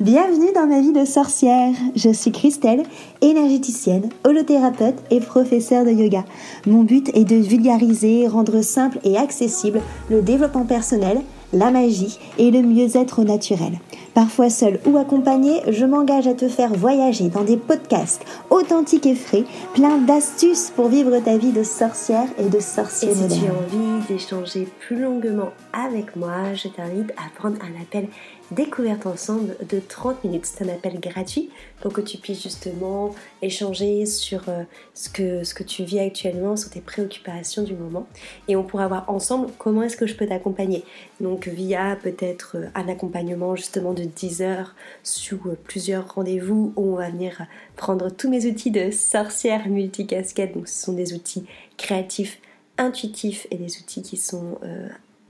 Bienvenue dans ma vie de sorcière. Je suis Christelle, énergéticienne, holothérapeute et professeure de yoga. Mon but est de vulgariser, rendre simple et accessible le développement personnel, la magie et le mieux-être naturel. Parfois seul ou accompagné, je m'engage à te faire voyager dans des podcasts authentiques et frais, plein d'astuces pour vivre ta vie de sorcière et de sorcier et si tu as envie d'échanger plus longuement avec moi, je t'invite à prendre un appel découverte ensemble de 30 minutes. C'est un appel gratuit pour que tu puisses justement échanger sur euh, ce que, ce que tu vis actuellement, sur tes préoccupations du moment. Et on pourra voir ensemble comment est-ce que je peux t'accompagner. Donc via peut-être euh, un accompagnement justement de 10 heures sous euh, plusieurs rendez-vous où on va venir prendre tous mes outils de sorcière multicasquette. Donc ce sont des outils créatifs intuitifs et des outils qui sont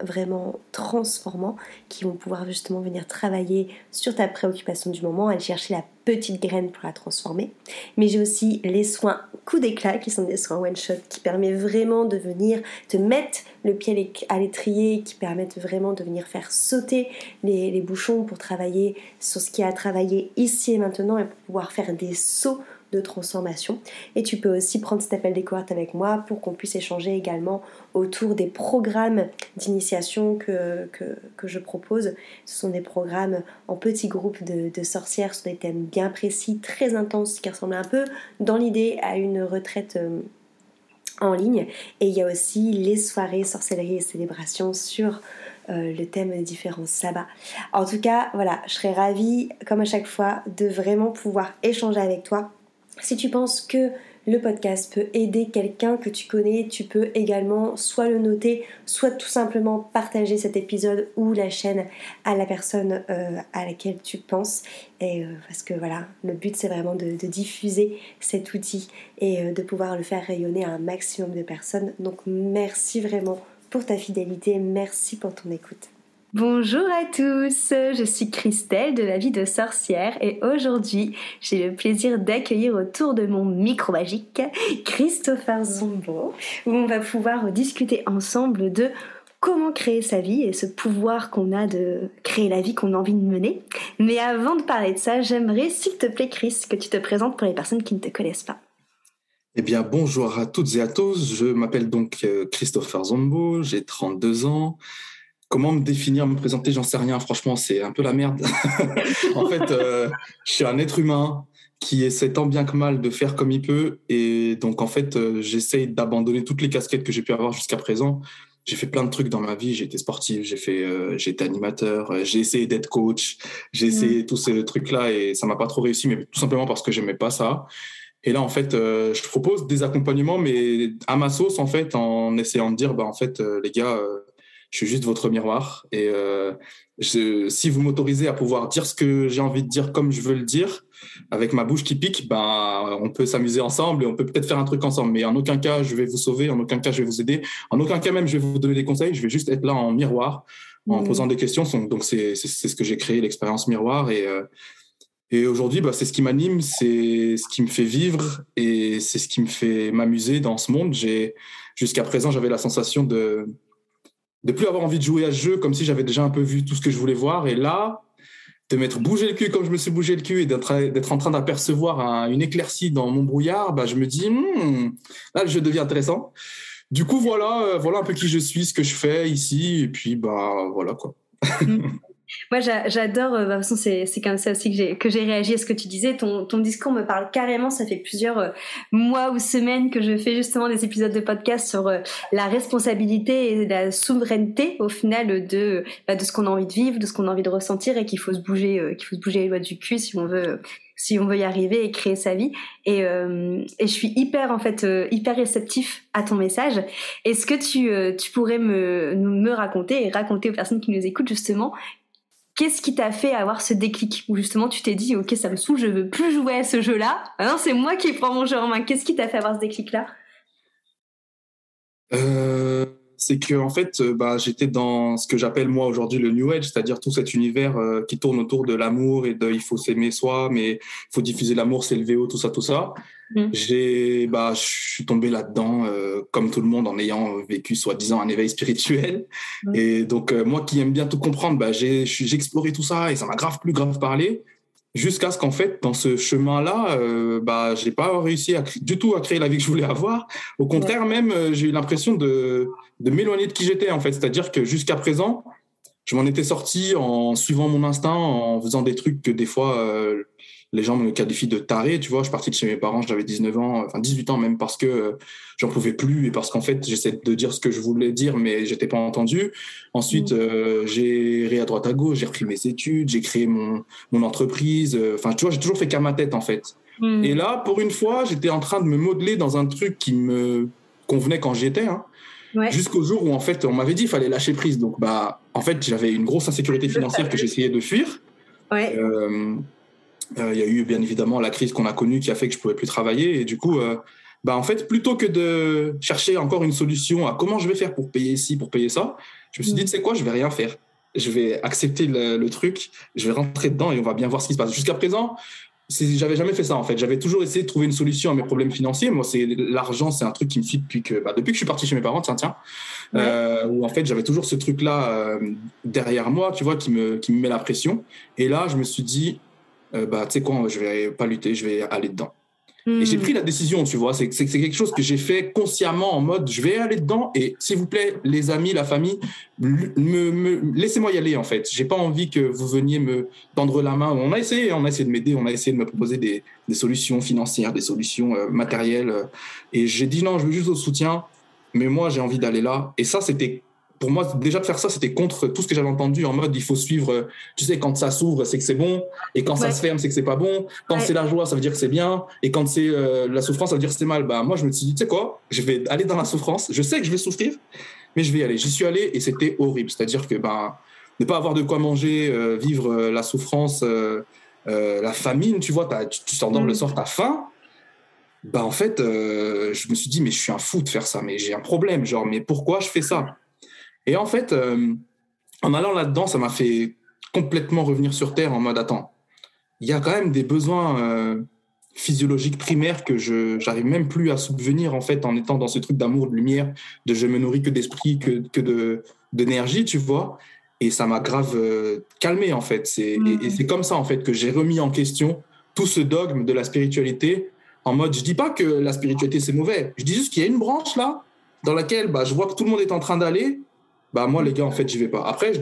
vraiment transformants qui vont pouvoir justement venir travailler sur ta préoccupation du moment, aller chercher la petite graine pour la transformer. Mais j'ai aussi les soins coup d'éclat qui sont des soins one shot qui permettent vraiment de venir te mettre le pied à l'étrier, qui permettent vraiment de venir faire sauter les, les bouchons pour travailler sur ce qui a travaillé ici et maintenant et pour pouvoir faire des sauts de transformation. Et tu peux aussi prendre cet appel découverte avec moi pour qu'on puisse échanger également autour des programmes d'initiation que, je propose. Ce sont des programmes en petits groupes de, sorcières sur des thèmes bien précis, très intenses, qui ressemblent un peu dans l'idée à une retraite. Euh, en ligne et il y a aussi les soirées sorcellerie et célébration sur euh, le thème des différents sabbats. En tout cas, voilà, je serais ravie, comme à chaque fois, de vraiment pouvoir échanger avec toi si tu penses que le podcast peut aider quelqu'un que tu connais, tu peux également soit le noter, soit tout simplement partager cet épisode ou la chaîne à la personne euh, à laquelle tu penses. Et euh, parce que voilà, le but c'est vraiment de, diffuser cet outil et euh, de pouvoir le faire rayonner à un maximum de personnes. Donc merci vraiment pour ta fidélité, merci pour ton écoute. Bonjour à tous, je suis Christelle de la vie de sorcière et aujourd'hui j'ai le plaisir d'accueillir autour de mon micro magique Christopher Zombo où on va pouvoir discuter ensemble de comment créer sa vie et ce pouvoir qu'on a de créer la vie qu'on a envie de mener. Mais avant de parler de ça, j'aimerais s'il te plaît Chris que tu te présentes pour les personnes qui ne te connaissent pas. Eh bien, bonjour à toutes et à tous. Je m'appelle donc euh, Christopher Zombo, j'ai 32 ans. Comment me définir, me présenter, j'en sais rien. Franchement, c'est un peu la merde. en fait, euh, je suis un être humain qui essaie tant bien que mal de faire comme il peut. Et donc, en fait, euh, j'essaye d'abandonner toutes les casquettes que j'ai pu avoir jusqu'à présent. J'ai fait plein de trucs dans ma vie. J'ai été sportif, j'ai fait, euh, j'ai été animateur, j'ai essayé d'être coach, j'ai essayé tous ces trucs-là et ça m'a pas trop réussi, mais tout simplement parce que j'aimais pas ça. Et là, en fait, je propose des accompagnements, mais à ma sauce, en fait, en essayant de dire, bah, en fait, les gars, je suis juste votre miroir. Et euh, si vous m'autorisez à pouvoir dire ce que j'ai envie de dire comme je veux le dire, avec ma bouche qui pique, ben, on peut s'amuser ensemble et on peut peut-être faire un truc ensemble. Mais en aucun cas, je vais vous sauver, en aucun cas, je vais vous aider. En aucun cas même, je vais vous donner des conseils. Je vais juste être là en miroir, en mmh. posant des questions. Donc, c'est ce que j'ai créé, l'expérience miroir. Et, euh, et aujourd'hui, bah, c'est ce qui m'anime, c'est ce qui me fait vivre et c'est ce qui me fait m'amuser dans ce monde. Jusqu'à présent, j'avais la sensation de de plus avoir envie de jouer à ce jeu comme si j'avais déjà un peu vu tout ce que je voulais voir. Et là, de m'être bougé le cul comme je me suis bougé le cul et d'être en train d'apercevoir une éclaircie dans mon brouillard, bah, je me dis, hmm, là, le jeu devient intéressant. Du coup, voilà, euh, voilà un peu qui je suis, ce que je fais ici, et puis, bah, voilà quoi. Moi, j'adore. Euh, bah, de toute façon, c'est comme ça aussi que j'ai réagi à ce que tu disais. Ton, discours me parle carrément. Ça fait plusieurs euh, mois ou semaines que je fais justement des épisodes de podcast sur euh, la responsabilité et la souveraineté au final de bah, de ce qu'on a envie de vivre, de ce qu'on a envie de ressentir et qu'il faut se bouger, qu'il faut se bouger les doigts du cul si on veut si on veut y arriver et créer sa vie. Et, je suis hyper en fait hyper réceptif à ton message. Est-ce que tu, tu pourrais me, me raconter et raconter aux personnes qui nous écoutent justement Qu'est-ce qui t'a fait avoir ce déclic où justement tu t'es dit ok ça me saoule, je veux plus jouer à ce jeu-là. Non c'est moi qui prends mon jeu en main. Qu'est-ce qui t'a fait avoir ce déclic-là? Euh, C'est que en fait euh, bah, j'étais dans ce que j'appelle moi aujourd'hui le New Age, c'est-à-dire tout cet univers euh, qui tourne autour de l'amour et de il faut s'aimer soi, mais il faut diffuser l'amour, c'est le VO, tout ça, tout ça. Mm. J'ai, bah, je suis tombé là-dedans, euh, comme tout le monde, en ayant vécu soi-disant un éveil spirituel. Mm. Et donc, euh, moi qui aime bien tout comprendre, bah, j'ai, j'ai exploré tout ça et ça m'a grave plus grave parlé. Jusqu'à ce qu'en fait, dans ce chemin-là, euh, bah, j'ai pas réussi à, du tout à créer la vie que je voulais avoir. Au contraire, même, euh, j'ai eu l'impression de, de m'éloigner de qui j'étais, en fait. C'est-à-dire que jusqu'à présent, je m'en étais sorti en suivant mon instinct, en faisant des trucs que des fois, euh, les gens me qualifient de taré, tu vois. Je suis parti de chez mes parents, j'avais 19 ans, enfin 18 ans même, parce que euh, j'en pouvais plus et parce qu'en fait, j'essaie de dire ce que je voulais dire, mais j'étais pas entendu. Ensuite, mmh. euh, j'ai ri à droite à gauche, j'ai repris mes études, j'ai créé mon, mon entreprise. Euh, enfin, tu vois, j'ai toujours fait qu'à ma tête, en fait. Mmh. Et là, pour une fois, j'étais en train de me modeler dans un truc qui me convenait quand j'y étais, hein. Ouais. Jusqu'au jour où en fait on m'avait dit qu'il fallait lâcher prise. Donc bah en fait j'avais une grosse insécurité financière que j'essayais de fuir. Ouais. Euh, il y a eu bien évidemment la crise qu'on a connue qui a fait que je pouvais plus travailler et du coup, euh, bah en fait, plutôt que de chercher encore une solution à comment je vais faire pour payer ci, pour payer ça, je me suis dit, mm. tu sais quoi, je vais rien faire. Je vais accepter le, truc, je vais rentrer dedans et on va bien voir ce qui se passe. Jusqu'à présent, j'avais jamais fait ça en fait. J'avais toujours essayé de trouver une solution à mes problèmes financiers. Moi, c'est l'argent, c'est un truc qui me suit depuis que bah, depuis que je suis parti chez mes parents. Tiens, tiens. Euh, où en fait j'avais toujours ce truc là derrière moi, tu vois, qui me qui me met la pression. Et là, je me suis dit, euh, bah, tu sais quoi, je vais pas lutter, je vais aller dedans. Et j'ai hmm. pris la décision, tu vois, c'est quelque chose que j'ai fait consciemment en mode, je vais aller dedans et s'il vous plaît, les amis, la famille, me, laissez-moi y aller en fait. J'ai pas envie que vous veniez me tendre la main. On a essayé, on a essayé de m'aider, on a essayé de me proposer des, des solutions financières, des solutions euh, matérielles. et j'ai dit non, je veux juste au soutien, mais moi j'ai envie d'aller là. Et ça, c'était pour moi, déjà de faire ça, c'était contre tout ce que j'avais entendu en mode il faut suivre, tu sais, quand ça s'ouvre, c'est que c'est bon, et quand ça se ferme, c'est que c'est pas bon. Quand c'est la joie, ça veut dire que c'est bien, et quand c'est euh, la souffrance, ça veut dire que c'est mal. Bah, moi, je me suis dit, tu sais quoi, je vais aller dans la souffrance, je sais que je vais souffrir, mais je vais y aller. J'y suis allé et c'était horrible. C'est-à-dire que bah, ne pas avoir de quoi manger, euh, vivre euh, la souffrance, la famine, tu vois, tu, tu sors dans le mm. sort, t'as faim. Bah, en fait, je me suis dit, mais je suis un fou de faire ça, mais j'ai un problème, genre, mais pourquoi je fais ça? Et en fait, euh, en allant là-dedans, ça m'a fait complètement revenir sur Terre en mode attends, il y a quand même des besoins euh, physiologiques primaires que je j'arrive même plus à subvenir en fait en étant dans ce truc d'amour, de lumière, de je me nourris que d'esprit, que, que de d'énergie, tu vois. Et ça m'a grave euh, calmé en fait. C'est, et, et c'est comme ça en fait que j'ai remis en question tout ce dogme de la spiritualité en mode je dis pas que la spiritualité c'est mauvais, je dis juste qu'il y a une branche là dans laquelle bah, je vois que tout le monde est en train d'aller bah moi les gars en fait j'y vais pas. Après je,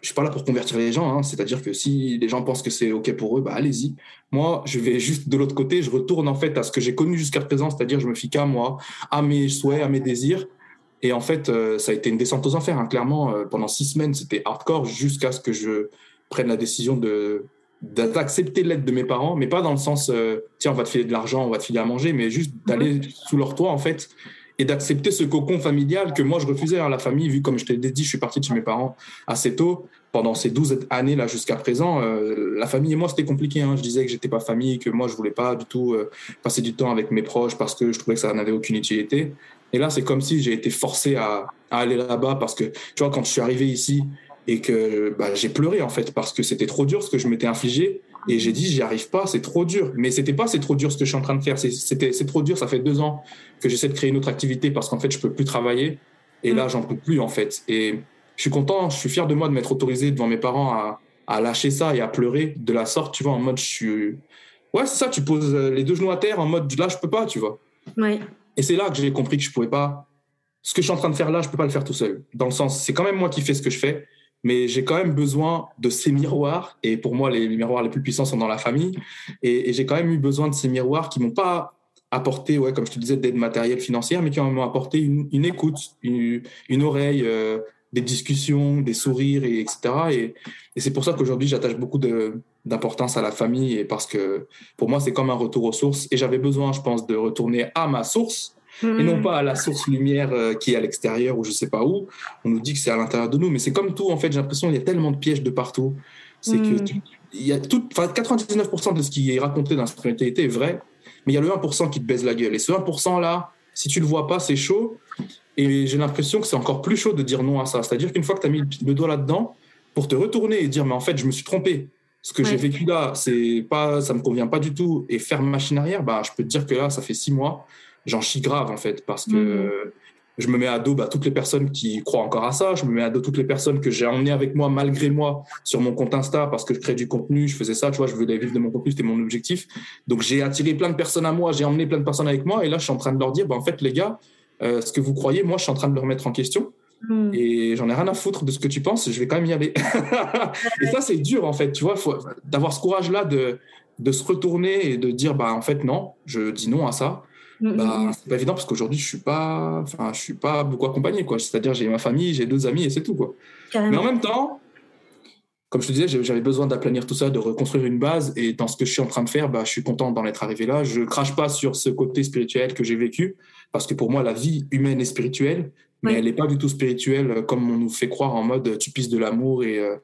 je suis pas là pour convertir les gens, hein. c'est-à-dire que si les gens pensent que c'est ok pour eux, bah allez-y. Moi je vais juste de l'autre côté, je retourne en fait à ce que j'ai connu jusqu'à présent, c'est-à-dire je me fie qu'à moi, à mes souhaits, à mes désirs. Et en fait euh, ça a été une descente aux enfers, hein. clairement euh, pendant six semaines c'était hardcore jusqu'à ce que je prenne la décision de d'accepter l'aide de mes parents, mais pas dans le sens euh, tiens on va te filer de l'argent, on va te filer à manger, mais juste d'aller sous leur toit en fait et d'accepter ce cocon familial que moi je refusais à la famille, vu comme je t'ai dit, je suis parti de chez mes parents assez tôt. Pendant ces 12 années là jusqu'à présent, euh, la famille et moi c'était compliqué. Hein. Je disais que j'étais pas famille, que moi je voulais pas du tout euh, passer du temps avec mes proches parce que je trouvais que ça n'avait aucune utilité. Et là c'est comme si j'ai été forcé à, à aller là-bas parce que tu vois quand je suis arrivé ici et que bah, j'ai pleuré en fait parce que c'était trop dur ce que je m'étais infligé et j'ai dit, j'y arrive pas, c'est trop dur. Mais c'était pas, c'est trop dur ce que je suis en train de faire. C'était, c'est trop dur. Ça fait deux ans que j'essaie de créer une autre activité parce qu'en fait, je peux plus travailler. Et là, mm. j'en peux plus, en fait. Et je suis content, je suis fier de moi de m'être autorisé devant mes parents à, à, lâcher ça et à pleurer de la sorte, tu vois, en mode, je suis. Ouais, c'est ça, tu poses les deux genoux à terre en mode, là, je peux pas, tu vois. Ouais. Et c'est là que j'ai compris que je pouvais pas. Ce que je suis en train de faire là, je peux pas le faire tout seul. Dans le sens, c'est quand même moi qui fais ce que je fais mais j'ai quand même besoin de ces miroirs. Et pour moi, les, miroirs les plus puissants sont dans la famille. Et, j'ai quand même eu besoin de ces miroirs qui m'ont pas apporté, ouais, comme je te disais, d'aide matérielle financière, mais qui m'ont apporté une, écoute, une, oreille, euh, des discussions, des sourires, et, etc. Et, et c'est pour ça qu'aujourd'hui, j'attache beaucoup d'importance à la famille, et parce que pour moi, c'est comme un retour aux sources. Et j'avais besoin, je pense, de retourner à ma source et non hmm. pas à la source lumière euh, qui est à l'extérieur ou je sais pas où. On nous dit que c'est à l'intérieur de nous, mais c'est comme tout en fait. J'ai l'impression qu'il y a tellement de pièges de partout. C'est que hmm. il y a tout, 99% de ce qui est raconté dans la spiritualité est vrai, mais il y a le 1% qui te baise la gueule. Et ce 1% là, si tu le vois pas, c'est chaud. Et j'ai l'impression que c'est encore plus chaud de dire non à ça. C'est-à-dire qu'une fois que tu as mis le doigt là-dedans, pour te retourner et dire mais en fait je me suis trompé. Ce que j'ai vécu là, c'est pas, ça me convient pas du tout. Et faire machine arrière, bah je peux te dire que là, ça fait six mois j'en chie grave en fait parce que mmh. je me mets à dos bah, toutes les personnes qui croient encore à ça. Je me mets à dos toutes les personnes que j'ai emmenées avec moi malgré moi sur mon compte Insta parce que je crée du contenu. Je faisais ça, tu vois, je voulais vivre de mon contenu, c'était mon objectif. Donc j'ai attiré plein de personnes à moi, j'ai emmené plein de personnes avec moi. Et là, je suis en train de leur dire, bah, en fait, les gars, euh, ce que vous croyez, moi, je suis en train de le remettre en question. Hmm. Et j'en ai rien à foutre de ce que tu penses, je vais quand même y aller. et ça, c'est dur, en fait, tu vois, d'avoir ce courage-là de, de se retourner et de dire, bah, en fait, non, je dis non à ça. Hmm, bah, hmm, c'est pas évident parce qu'aujourd'hui, je suis pas, enfin, je suis pas beaucoup accompagné, quoi. C'est-à-dire, j'ai ma famille, j'ai deux amis et c'est tout, quoi. Mais en même temps, comme je te disais, j'avais besoin d'aplanir tout ça, de reconstruire une base. Et dans ce que je suis en train de faire, bah, je suis content d'en être arrivé là. Je crache pas sur ce côté spirituel que j'ai vécu, parce que pour moi, la vie humaine est spirituelle, mais elle n'est pas du tout spirituelle comme on nous fait croire en mode tu pisses de l'amour et, euh,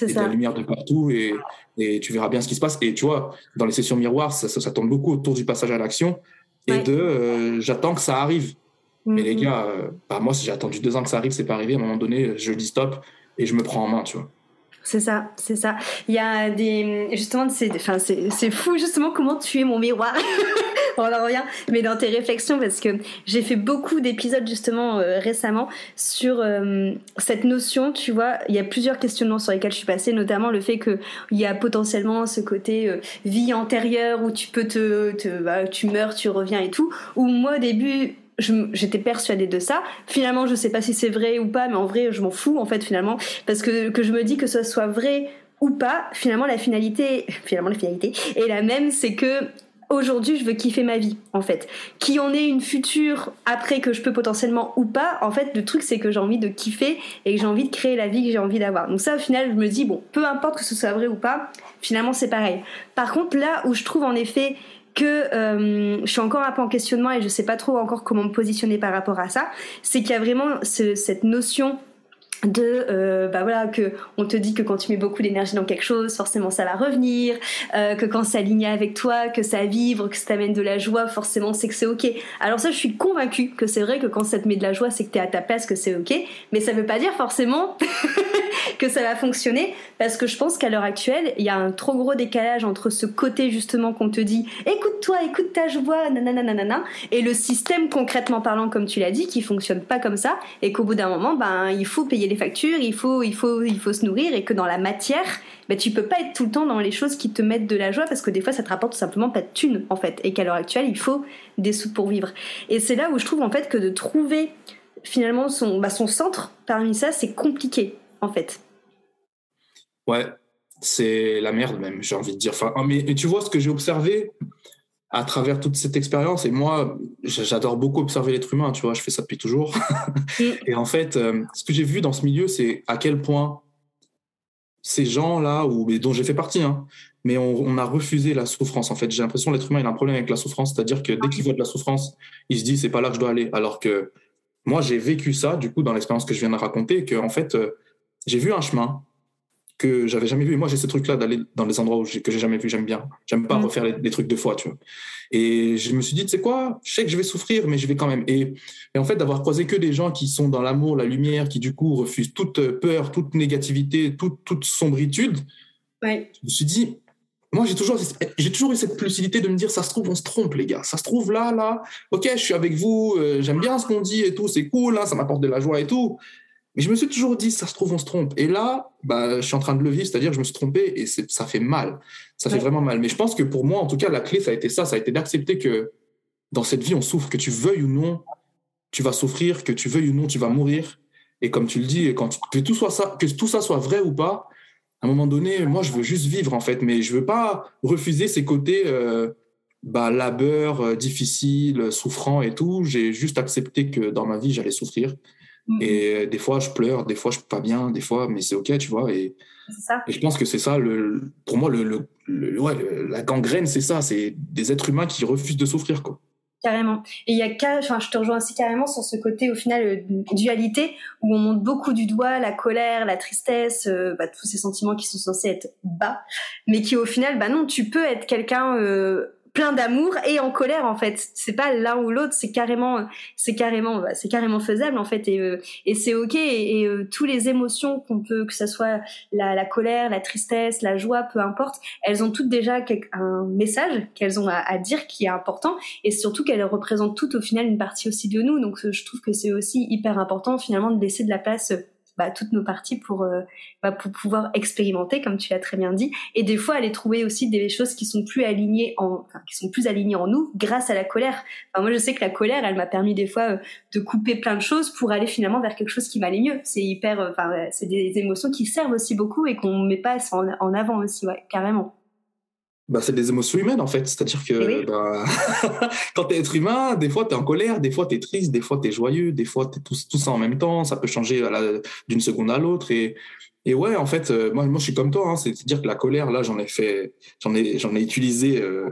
de la lumière de partout et, et, tu verras bien ce qui se passe. Et tu vois, dans les sessions miroirs, ça, ça, tourne beaucoup autour du passage à l'action et de euh, j'attends que ça arrive. Mais les mm-hmm. gars, bah, moi, si j'ai attendu deux ans que ça arrive, c'est pas arrivé. À un moment donné, je dis stop et je me prends en main, tu vois. C'est ça, c'est ça. Il y a des justement c'est fou justement comment tu es mon miroir. On en revient mais dans tes réflexions parce que j'ai fait beaucoup d'épisodes justement euh, récemment sur euh, cette notion, tu vois, il y a plusieurs questionnements sur lesquels je suis passée notamment le fait que il y a potentiellement ce côté euh, vie antérieure où tu peux te, te bah, tu meurs, tu reviens et tout où moi au début j'étais persuadée de ça. Finalement, je sais pas si c'est vrai ou pas, mais en vrai, je m'en fous en fait finalement, parce que que je me dis que ce soit vrai ou pas, finalement la finalité, finalement la finalité est la même, c'est que aujourd'hui je veux kiffer ma vie en fait. Qui en est une future après que je peux potentiellement ou pas, en fait le truc c'est que j'ai envie de kiffer et que j'ai envie de créer la vie que j'ai envie d'avoir. Donc ça au final je me dis bon, peu importe que ce soit vrai ou pas, finalement c'est pareil. Par contre là où je trouve en effet que euh, je suis encore un peu en questionnement et je sais pas trop encore comment me positionner par rapport à ça, c'est qu'il y a vraiment cette notion de euh, bah voilà que on te dit que quand tu mets beaucoup d'énergie dans quelque chose forcément ça va revenir euh, que quand c'est aligné avec toi que ça vibre que ça t'amène de la joie forcément c'est que c'est ok. Alors ça je suis convaincue que c'est vrai que quand ça te met de la joie c'est que t'es à ta place que c'est ok mais ça veut pas dire forcément que ça va fonctionner parce que je pense qu'à l'heure actuelle il y a un trop gros décalage entre ce côté justement qu'on te dit écoute-toi écoute ta joie nanana et le système concrètement parlant comme tu l'as dit qui fonctionne pas comme ça et qu'au bout d'un moment ben il faut payer les factures, il faut, il faut, il faut se nourrir et que dans la matière, ben, tu peux pas être tout le temps dans les choses qui te mettent de la joie parce que des fois ça te rapporte tout simplement pas de thunes en fait et qu'à l'heure actuelle il faut des sous pour vivre. Et c'est là où je trouve en fait que de trouver finalement son, bah, son centre parmi ça c'est compliqué en fait. Ouais, c'est la merde même, j'ai envie de dire. Enfin, mais, mais tu vois ce que j'ai observé, à travers toute cette expérience, et moi, j'adore beaucoup observer l'être humain, tu vois, je fais ça depuis toujours. et en fait, euh, ce que j'ai vu dans ce milieu, c'est à quel point ces gens-là, ou dont j'ai fait partie, hein, mais on, a refusé la souffrance. En fait, j'ai l'impression que l'être humain il a un problème avec la souffrance, c'est-à-dire que dès qu'il voit de la souffrance, il se dit c'est pas là que je dois aller. Alors que moi, j'ai vécu ça, du coup, dans l'expérience que je viens de raconter, que en fait, euh, j'ai vu un chemin, que j'avais jamais vu. Et moi, j'ai ce truc-là d'aller dans les endroits où que j'ai jamais vu, j'aime bien. J'aime pas mm. refaire les, trucs deux fois, tu vois. Et je me suis dit, tu sais quoi, je sais que je vais souffrir, mais je vais quand même. Et, et en fait, d'avoir croisé que des gens qui sont dans l'amour, la lumière, qui du coup refusent toute peur, toute négativité, toute, toute sombritude, ouais. je me suis dit, moi, j'ai toujours, j'ai toujours eu cette lucidité de me dire, ça se trouve, on se trompe, les gars. Ça se trouve là, là. Ok, je suis avec vous, euh, j'aime bien ce qu'on dit et tout, c'est cool, hein, ça m'apporte de la joie et tout. Mais je me suis toujours dit, ça se trouve, on se trompe. Et là, bah, je suis en train de le vivre, c'est-à-dire que je me suis trompé et ça fait mal. Ça fait vraiment mal. Mais je pense que pour moi, en tout cas, la clé, ça a été ça. Ça a été d'accepter que dans cette vie, on souffre, que tu veuilles ou non, tu vas souffrir, que tu veuilles ou non, tu vas mourir. Et comme tu le dis, quand que tout, soit ça, que tout ça soit vrai ou pas, à un moment donné, moi, je veux juste vivre, en fait. Mais je veux pas refuser ces côtés euh, bah, labeur, euh, difficile, souffrant et tout. J'ai juste accepté que dans ma vie, j'allais souffrir. Et des fois, je pleure, des fois, je suis pas bien, des fois, mais c'est OK, tu vois. Et, et, je pense que c'est ça, le, pour moi, le, le, ouais, la gangrène, c'est ça, c'est des êtres humains qui refusent de souffrir, quoi. Carrément. Et il y a enfin, je te rejoins aussi carrément sur ce côté, au final, euh, dualité, où on monte beaucoup du doigt la colère, la tristesse, euh, bah, tous ces sentiments qui sont censés être bas, mais qui, au final, bah non, tu peux être quelqu'un, euh, plein d'amour et en colère en fait. C'est pas l'un ou l'autre c'est carrément c'est carrément bah, c'est carrément faisable en fait et, euh, et c'est ok et, et euh, tous les émotions qu'on peut que ça soit la, la, colère la tristesse la joie peu importe elles ont toutes déjà un message qu'elles ont à, à, dire qui est important et surtout qu'elles représentent toutes au final une partie aussi de nous. Donc je trouve que c'est aussi hyper important finalement de laisser de la place bah, toutes nos parties pour euh, bah, pour pouvoir expérimenter comme tu l'as très bien dit et des fois aller trouver aussi des choses qui sont plus alignées en qui sont plus alignées en nous grâce à la colère. Enfin, moi je sais que la colère elle m'a permis des fois euh, de couper plein de choses pour aller finalement vers quelque chose qui m'allait mieux. C'est hyper euh, enfin c'est des émotions qui servent aussi beaucoup et qu'on met pas en, avant aussi carrément bah, c'est des émotions humaines en fait. C'est-à-dire que bah, quand tu es être humain, des fois tu es en colère, des fois tu es triste, des fois tu es joyeux, des fois tu es tout, tout, ça en même temps. Ça peut changer d'une seconde à l'autre. Et, et ouais, en fait, euh, moi, moi je suis comme toi. Hein, C'est-à-dire que la colère, là, j'en ai fait, j'en ai, j'en ai utilisé euh,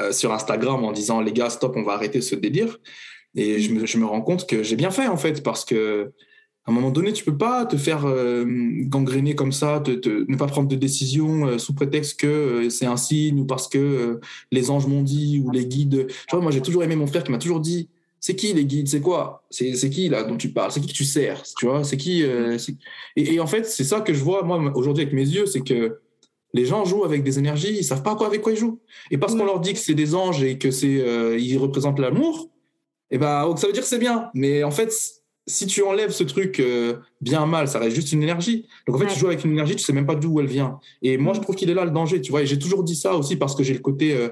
euh, sur Instagram en disant les gars, stop, on va arrêter ce délire. Et je me, je me rends compte que j'ai bien fait en fait parce que à un moment donné, tu peux pas te faire euh, gangréner comme ça, te, te, ne pas prendre de décision euh, sous prétexte que euh, c'est un signe ou parce que les anges m'ont dit ou les guides. Tu vois, moi, j'ai toujours aimé mon frère qui m'a toujours dit c'est qui les guides? C'est quoi? C'est qui là dont tu parles? C'est qui que tu sers? Tu vois C'est qui et, et, en fait, c'est ça que je vois moi aujourd'hui avec mes yeux, c'est que les gens jouent avec des énergies, ils savent pas quoi avec quoi ils jouent. Et parce qu'on leur dit que c'est des anges et que c'est ils représentent l'amour, et eh ben ça veut dire que c'est bien. Mais en fait, si tu enlèves ce truc euh, bien mal, ça reste juste une énergie. Donc en fait, tu joues avec une énergie, tu sais même pas d'où elle vient. Et moi, je trouve qu'il est là le danger, tu vois. Et j'ai toujours dit ça aussi parce que j'ai le côté euh,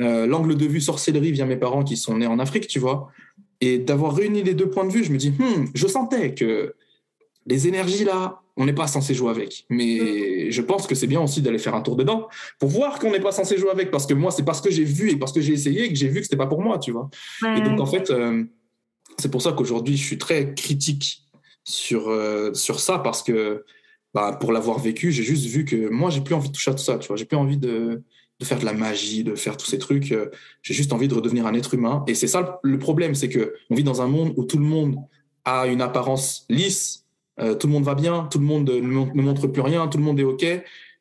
euh, l'angle de vue sorcellerie via mes parents qui sont nés en Afrique, tu vois. Et d'avoir réuni les deux points de vue, je me dis, hmm, je sentais que les énergies là, on n'est pas censé jouer avec. Mais je pense que c'est bien aussi d'aller faire un tour dedans pour voir qu'on n'est pas censé jouer avec. Parce que moi, c'est parce que j'ai vu et parce que j'ai essayé que j'ai vu que c'était pas pour moi, tu vois. Et donc en fait c'est pour ça qu'aujourd'hui, je suis très critique sur, euh, sur ça parce que bah, pour l'avoir vécu, j'ai juste vu que moi, j'ai plus envie de toucher à tout ça. Tu vois, j'ai plus envie de, de, faire de la magie, de faire tous ces trucs. Euh, j'ai juste envie de redevenir un être humain. Et c'est ça le problème, c'est que on vit dans un monde où tout le monde a une apparence lisse, euh, tout le monde va bien, tout le monde ne montre plus rien, tout le monde est OK.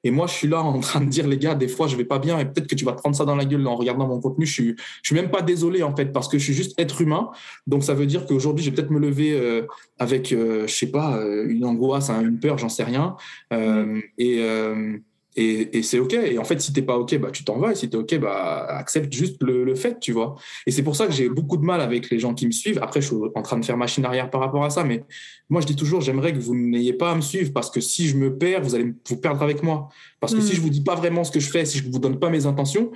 Et moi, je suis là en train de dire, les gars, des fois, je vais pas bien et peut-être que tu vas te prendre ça dans la gueule en regardant mon contenu. Je suis, je suis même pas désolé, en fait, parce que je suis juste être humain. Donc, ça veut dire qu'aujourd'hui, je vais peut-être me lever euh, avec, euh, je sais pas, euh, une angoisse, hein, une peur, j'en sais rien. Euh, et, et, et c'est OK. Et en fait, si t'es pas OK, bah, tu t'en vas. Et si t'es OK, bah, accepte juste le, le fait, tu vois. Et c'est pour ça que j'ai beaucoup de mal avec les gens qui me suivent. Après, je suis en train de faire machine arrière par rapport à ça. Mais moi, je dis toujours, j'aimerais que vous n'ayez pas à me suivre parce que si je me perds, vous allez vous perdre avec moi. Parce que mm. si je vous dis pas vraiment ce que je fais, si je vous donne pas mes intentions,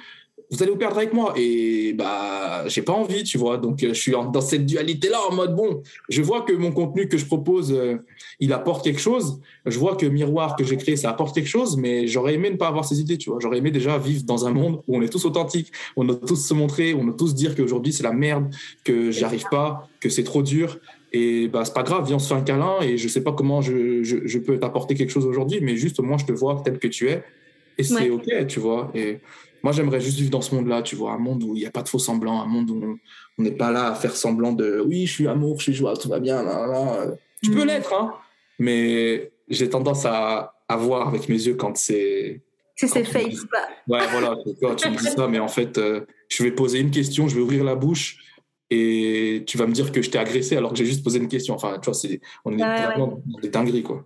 vous allez vous perdre avec moi. Et bah, j'ai pas envie, tu vois. Donc, euh, je suis dans cette dualité-là en mode bon, je vois que mon contenu que je propose, euh, il apporte quelque chose. Je vois que Miroir que j'ai créé, ça apporte quelque chose, mais j'aurais aimé ne pas avoir ces idées, tu vois. J'aurais aimé déjà vivre dans un monde où on est tous authentiques, on doit tous se montrer, on doit tous dire qu'aujourd'hui c'est la merde, que j'y arrive pas, que c'est trop dur. Et bah, c'est pas grave, viens, on se fait un câlin et je sais pas comment je, je, je peux t'apporter quelque chose aujourd'hui, mais juste moi, je te vois tel que tu es. Et c'est OK, tu vois. Et moi, j'aimerais juste vivre dans ce monde-là, tu vois, un monde où il n'y a pas de faux semblants, un monde où on n'est pas là à faire semblant de oui, je suis amour, je suis joie, tout va bien. Là, là. Tu peux mm. l'être, hein, mais j'ai tendance à, à voir avec mes yeux quand c'est. Si c'est fake pas. Ouais, voilà, tu me dis ça, mais en fait, euh, je vais poser une question, je vais ouvrir la bouche et tu vas me dire que je t'ai agressé alors que j'ai juste posé une question. Enfin, tu vois, c'est, on est vraiment dans des dingueries, quoi.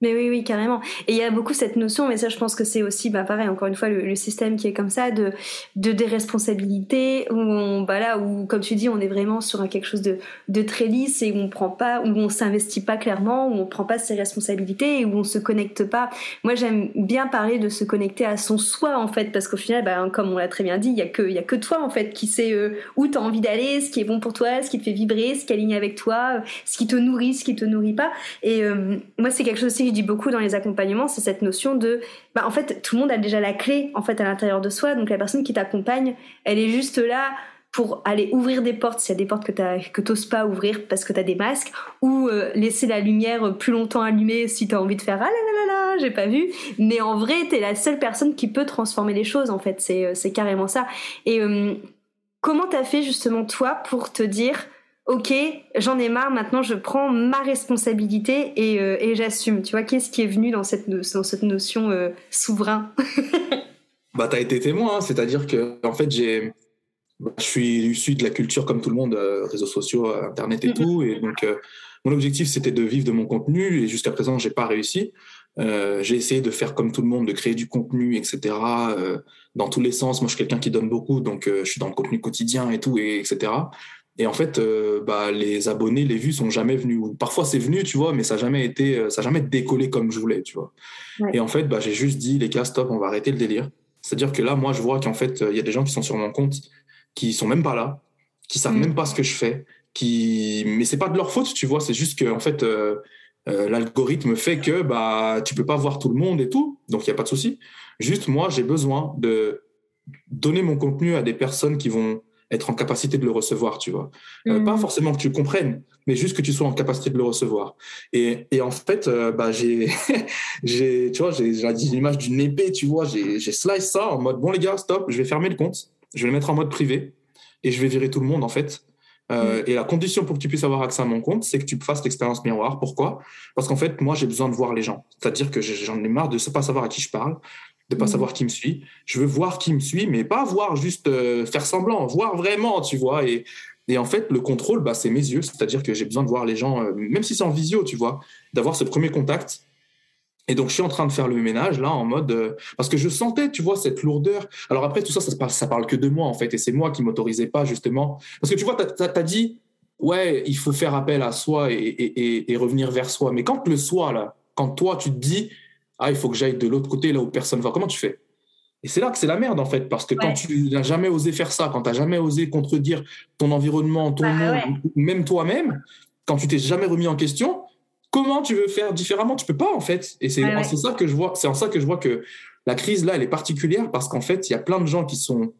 Mais oui, oui, carrément. Et il y a beaucoup cette notion, mais ça, je pense que c'est aussi, bah, pareil, encore une fois, le, système qui est comme ça, de, de déresponsabilité, où bah là, où, comme tu dis, on est vraiment sur quelque chose de, de très lisse et où on prend pas, où on s'investit pas clairement, où on prend pas ses responsabilités et où on se connecte pas. Moi, j'aime bien parler de se connecter à son soi, en fait, parce qu'au final, bah, comme on l'a très bien dit, il y a que, il y a que toi, en fait, qui sait euh, où t'as envie d'aller, ce qui est bon pour toi, ce qui te fait vibrer, ce qui aligne avec toi, ce qui te nourrit, ce qui te nourrit pas. Et euh, moi, c'est quelque chose aussi dis beaucoup dans les accompagnements, c'est cette notion de, bah, en fait, tout le monde a déjà la clé en fait à l'intérieur de soi. Donc la personne qui t'accompagne, elle est juste là pour aller ouvrir des portes s'il y a des portes que t'oses pas ouvrir parce que tu as des masques ou euh, laisser la lumière plus longtemps allumée si tu as envie de faire ah là là là là j'ai pas vu mais en vrai tu es la seule personne qui peut transformer les choses en fait c'est euh, carrément ça et euh, comment t'as fait justement toi pour te dire ok, j'en ai marre, maintenant je prends ma responsabilité et, euh, j'assume. Tu vois, qu'est-ce qui est venu dans cette, dans cette notion euh, souverain Bah, tu as été témoin, hein. c'est-à-dire que en fait, j'ai, je suis issu de la culture comme tout le monde, euh, réseaux sociaux, Internet et tout. Et donc, mon objectif, c'était de vivre de mon contenu. Et jusqu'à présent, j'ai pas réussi. j'ai essayé de faire comme tout le monde, de créer du contenu, etc. dans tous les sens. Moi, je suis quelqu'un qui donne beaucoup, donc je suis dans le contenu quotidien et tout, et, etc. Et en fait, bah, les abonnés, les vues sont jamais venus. Parfois, c'est venu, tu vois, mais ça n'a jamais été, ça jamais décollé comme je voulais, tu vois. Et en fait, bah, j'ai juste dit, les gars, stop, on va arrêter le délire. C'est-à-dire que là, moi, je vois qu'en fait, il y a des gens qui sont sur mon compte qui sont même pas là, qui savent mm. même pas ce que je fais, qui mais c'est pas de leur faute, tu vois, c'est juste que en fait euh, euh, l'algorithme fait que bah tu peux pas voir tout le monde et tout, donc il y a pas de souci. Juste moi, j'ai besoin de donner mon contenu à des personnes qui vont être en capacité de le recevoir, tu vois. Euh, pas forcément que tu comprennes, mais juste que tu sois en capacité de le recevoir. Et, et en fait, bah, j'ai, j'ai, tu vois, j'ai, l'image d'une épée, tu vois, j'ai, j'ai slice ça en mode, bon les gars, stop, je vais fermer le compte je vais le mettre en mode privé et je vais virer tout le monde en fait. Euh, mm. Et la condition pour que tu puisses avoir accès à mon compte, c'est que tu fasses l'expérience miroir. Pourquoi? Parce qu'en fait, moi, j'ai besoin de voir les gens. C'est-à-dire que j'en ai marre de ne pas savoir à qui je parle, de pas mm. savoir qui me suit. Je veux voir qui me suit, mais pas voir juste euh, faire semblant, voir vraiment, tu vois. Et, et en fait, le contrôle, bah, c'est mes yeux. C'est-à-dire que j'ai besoin de voir les gens, euh, même si c'est en visio, tu vois, d'avoir ce premier contact et donc, je suis en train de faire le ménage, là, en mode. Euh, parce que je sentais, tu vois, cette lourdeur. Alors, après, tout ça, ça, parle, ça parle que de moi, en fait. Et c'est moi qui m'autorisais pas, justement. Parce que tu vois, tu as, dit, ouais, il faut faire appel à soi et, et, revenir vers soi. Mais quand le soi, là, quand toi, tu te dis, ah, il faut que j'aille de l'autre côté, là où personne va, comment tu fais? Et c'est là que c'est la merde, en fait. Parce que quand tu n'as jamais osé faire ça, quand tu n'as jamais osé contredire ton environnement, ton bah, monde, même toi-même, quand tu t'es jamais remis en question, comment tu veux faire différemment? Tu peux pas en fait. Et c'est en ça que je vois. C'est en ça que je vois que la crise là, elle est particulière parce qu'en fait, il y a plein de gens qui sont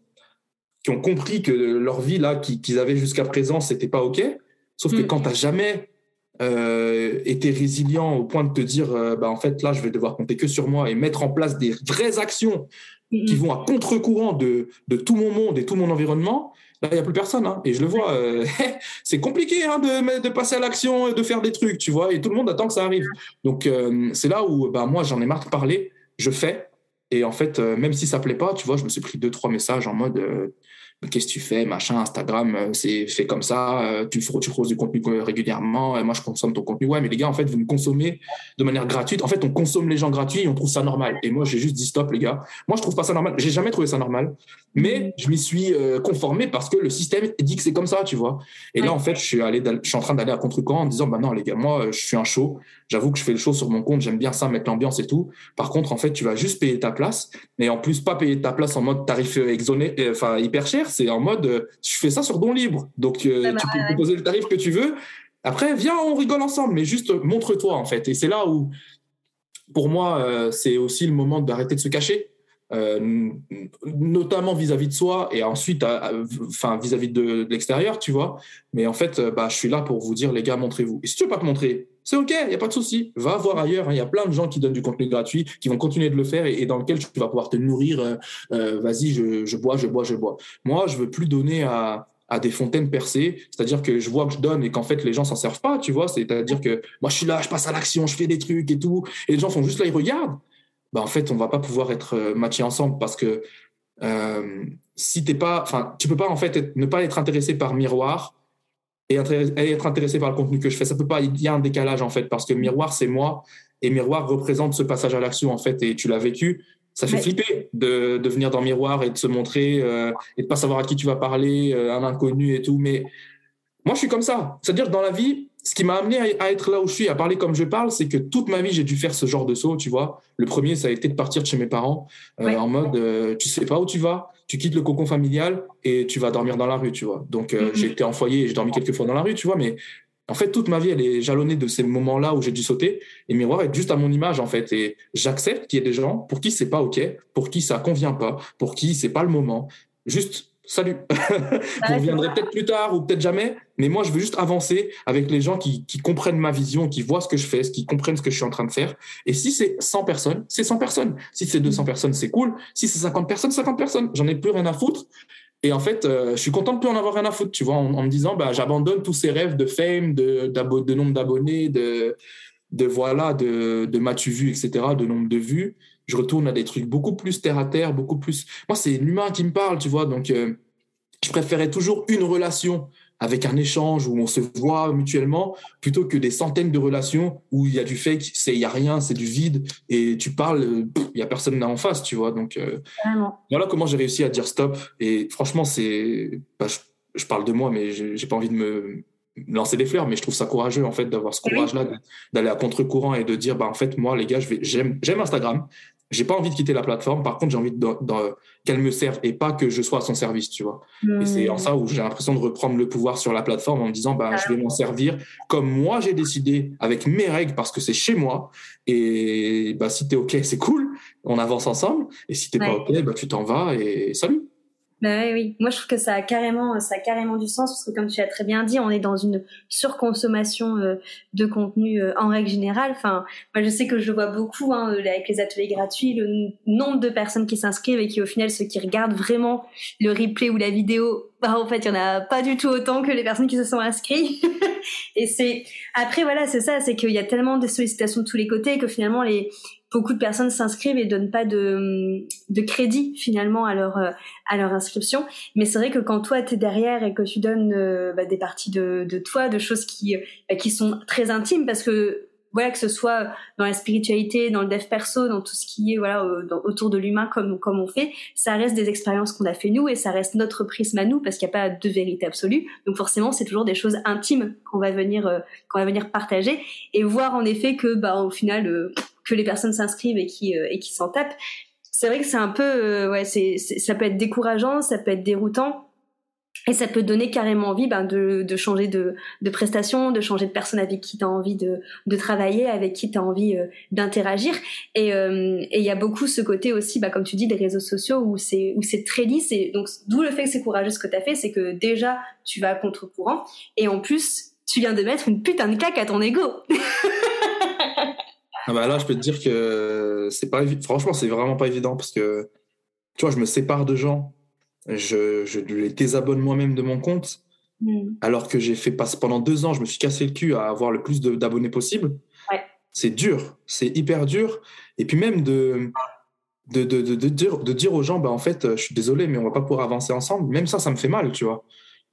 qui ont compris que leur vie là qu'ils avaient jusqu'à présent, c'était pas ok. Sauf que mm. quand tu n'as jamais euh, été résilient au point de te dire, euh, bah en fait là, je vais devoir compter que sur moi et mettre en place des vraies actions qui vont à contre-courant de, de tout mon monde et tout mon environnement, Là, il n'y a plus personne. Hein. Et je le vois. Euh, c'est compliqué hein, de, de, passer à l'action et de faire des trucs, tu vois. Et tout le monde attend que ça arrive. Donc, euh, c'est là où bah, moi, j'en ai marre de parler. Je fais. Et en fait, même si ça ne plaît pas, tu vois, je me suis pris deux, trois messages en mode qu'est-ce que tu fais, machin, Instagram, euh, c'est fait comme ça, euh, tu, tu du contenu régulièrement, moi je consomme ton contenu. Ouais, mais les gars, en fait, vous me consommez de manière gratuite. En fait, on consomme les gens gratuits et on trouve ça normal. Et moi, j'ai juste dit stop, les gars. Moi, je trouve pas ça normal. J'ai jamais trouvé ça normal. Mais je m'y suis euh, conformé parce que le système dit que c'est comme ça, tu vois. Et là, en fait, je suis, allé, je suis en train d'aller à contre-courant en disant, bah non, les gars, moi, je suis un show. J'avoue que je fais le show sur mon compte. J'aime bien ça, mettre l'ambiance et tout. Par contre, en fait, tu vas juste payer ta place. Mais en plus, pas payer ta place en mode tarif exoné, enfin, hyper cher c'est en mode, euh, je fais ça sur don libre. Donc, euh, tu peux proposer le tarif que tu veux. Après, viens, on rigole ensemble, mais juste montre-toi, en fait. Et c'est là où, pour moi, euh, c'est aussi le moment d'arrêter de se cacher. notamment vis-à-vis de soi et ensuite enfin vis-à-vis de, l'extérieur tu vois mais en fait bah je suis là pour vous dire les gars montrez-vous et si tu veux pas te montrer c'est OK, il n'y a pas de souci. Va voir ailleurs. Hein. Il y a plein de gens qui donnent du contenu gratuit, qui vont continuer de le faire et, dans lequel tu vas pouvoir te nourrir. Euh, euh, vas-y, je, bois, je bois, je bois. Moi, je veux plus donner à, des fontaines percées. C'est-à-dire que je vois que je donne et qu'en fait, les gens s'en servent pas, tu vois. C'est-à-dire que moi, je suis là, je passe à l'action, je fais des trucs et tout. Et les gens sont juste là, ils regardent. Bah, en fait, on va pas pouvoir être euh, matchés ensemble parce que si t'es pas, enfin, tu peux pas en fait ne pas être intéressé par miroir et être intéressé par le contenu que je fais. Ça peut pas, il y a un décalage en fait, parce que Miroir, c'est moi, et Miroir représente ce passage à l'action en fait, et tu l'as vécu. Ça fait flipper de, de, venir dans Miroir et de se montrer euh, et de pas savoir à qui tu vas parler, euh, un inconnu et tout. Mais moi, je suis comme ça. C'est-à-dire que dans la vie, ce qui m'a amené à, être là où je suis, à parler comme je parle, c'est que toute ma vie, j'ai dû faire ce genre de saut, tu vois. Le premier, ça a été de partir de chez mes parents euh, en mode, euh, tu sais pas où tu vas, tu quittes le cocon familial et tu vas dormir dans la rue, tu vois. Donc, euh, mm-hmm. j'ai été en foyer et j'ai dormi quelques fois dans la rue, tu vois, mais en fait, toute ma vie, elle est jalonnée de ces moments-là où j'ai dû sauter. Et miroir est juste à mon image, en fait. Et j'accepte qu'il y ait des gens pour qui c'est pas OK, pour qui ça convient pas, pour qui c'est pas le moment. Juste salut. Vous reviendrez peut-être plus tard ou peut-être jamais, mais moi, je veux juste avancer avec les gens qui, comprennent ma vision, qui voient ce que je fais, qui comprennent ce que je suis en train de faire. Et si c'est 100 personnes, c'est 100 personnes. Si c'est 200 personnes, c'est cool. Si c'est 50 personnes, 50 personnes. J'en ai plus rien à foutre. Et en fait, euh, je suis content de plus en avoir rien à foutre, tu vois, en, me disant, bah, j'abandonne tous ces rêves de fame, de, de nombre d'abonnés, de, de voilà, de, de m'as-tu vu, etc., de nombre de vues. Je retourne à des trucs beaucoup plus terre à terre, beaucoup plus. Moi, c'est l'humain qui me parle, tu vois. Donc, euh, je préférais toujours une relation avec un échange où on se voit mutuellement plutôt que des centaines de relations où il y a du fake, c'est il y a rien, c'est du vide et tu parles, il y a personne là en face, tu vois. Donc euh, voilà comment j'ai réussi à dire stop et franchement c'est, bah, je, parle de moi mais j'ai pas envie de me lancer des fleurs mais je trouve ça courageux en fait d'avoir ce courage là d'aller à contre-courant et de dire bah en fait moi les gars j'aime j'aime Instagram j'ai pas envie de quitter la plateforme. Par contre, j'ai envie qu'elle me serve et pas que je sois à son service, tu vois. Et c'est en ça où j'ai l'impression de reprendre le pouvoir sur la plateforme en me disant, bah, je vais m'en servir comme moi j'ai décidé, avec mes règles, parce que c'est chez moi. Et bah, si t'es OK, c'est cool. On avance ensemble. Et si t'es pas OK, bah, tu t'en vas et salut. Bah oui, oui, moi je trouve que ça a carrément, ça a carrément du sens parce que comme tu l'as très bien dit, on est dans une surconsommation euh, de contenu euh, en règle générale. Enfin, moi je sais que je vois beaucoup hein, avec les ateliers gratuits le nombre de personnes qui s'inscrivent et qui au final ceux qui regardent vraiment le replay ou la vidéo, bah en fait il y en a pas du tout autant que les personnes qui se sont inscrites. et c'est après voilà c'est ça, c'est qu'il y a tellement de sollicitations de tous les côtés que finalement les beaucoup de personnes s'inscrivent et donnent pas de, de crédit finalement à leur à leur inscription. Mais c'est vrai que quand toi tu es derrière et que tu donnes euh, bah, des parties de, de toi, de choses qui bah, qui sont très intimes, parce que voilà que ce soit dans la spiritualité, dans le dev perso, dans tout ce qui est voilà autour de l'humain comme comme on fait, ça reste des expériences qu'on a fait nous et ça reste notre prisme à nous parce qu'il n'y a pas de vérité absolue. Donc forcément, c'est toujours des choses intimes qu'on va venir euh, qu'on va venir partager et voir en effet que bah au final euh, que les personnes s'inscrivent et qui euh, et qui s'en tapent. C'est vrai que c'est un peu euh, ouais, c'est ça peut être décourageant, ça peut être déroutant. Et ça peut donner carrément envie ben, de, de changer de, de prestation, de changer de personne avec qui tu as envie de, de travailler, avec qui tu as envie euh, d'interagir. Et il y a beaucoup ce côté aussi, bah, comme tu dis, des réseaux sociaux où c'est où c'est très lisse. Et donc, d'où le fait que c'est courageux ce que tu as fait, c'est que déjà, tu vas à contre-courant. Et en plus, tu viens de mettre une putain de cac à ton ego. Ah bah là, je peux te dire que c'est pas franchement, c'est vraiment pas évident parce que tu vois, je me sépare de gens, je, je les désabonne moi-même de mon compte, hmm. alors que j'ai fait passer pendant deux ans, je me suis cassé le cul à avoir le plus d'abonnés possible. Ouais. C'est dur, c'est hyper dur. Et puis même de, de, de, de, dire, de dire aux gens, bah, en fait, je suis désolé, mais on va pas pouvoir avancer ensemble. Même ça, ça me fait mal, tu vois.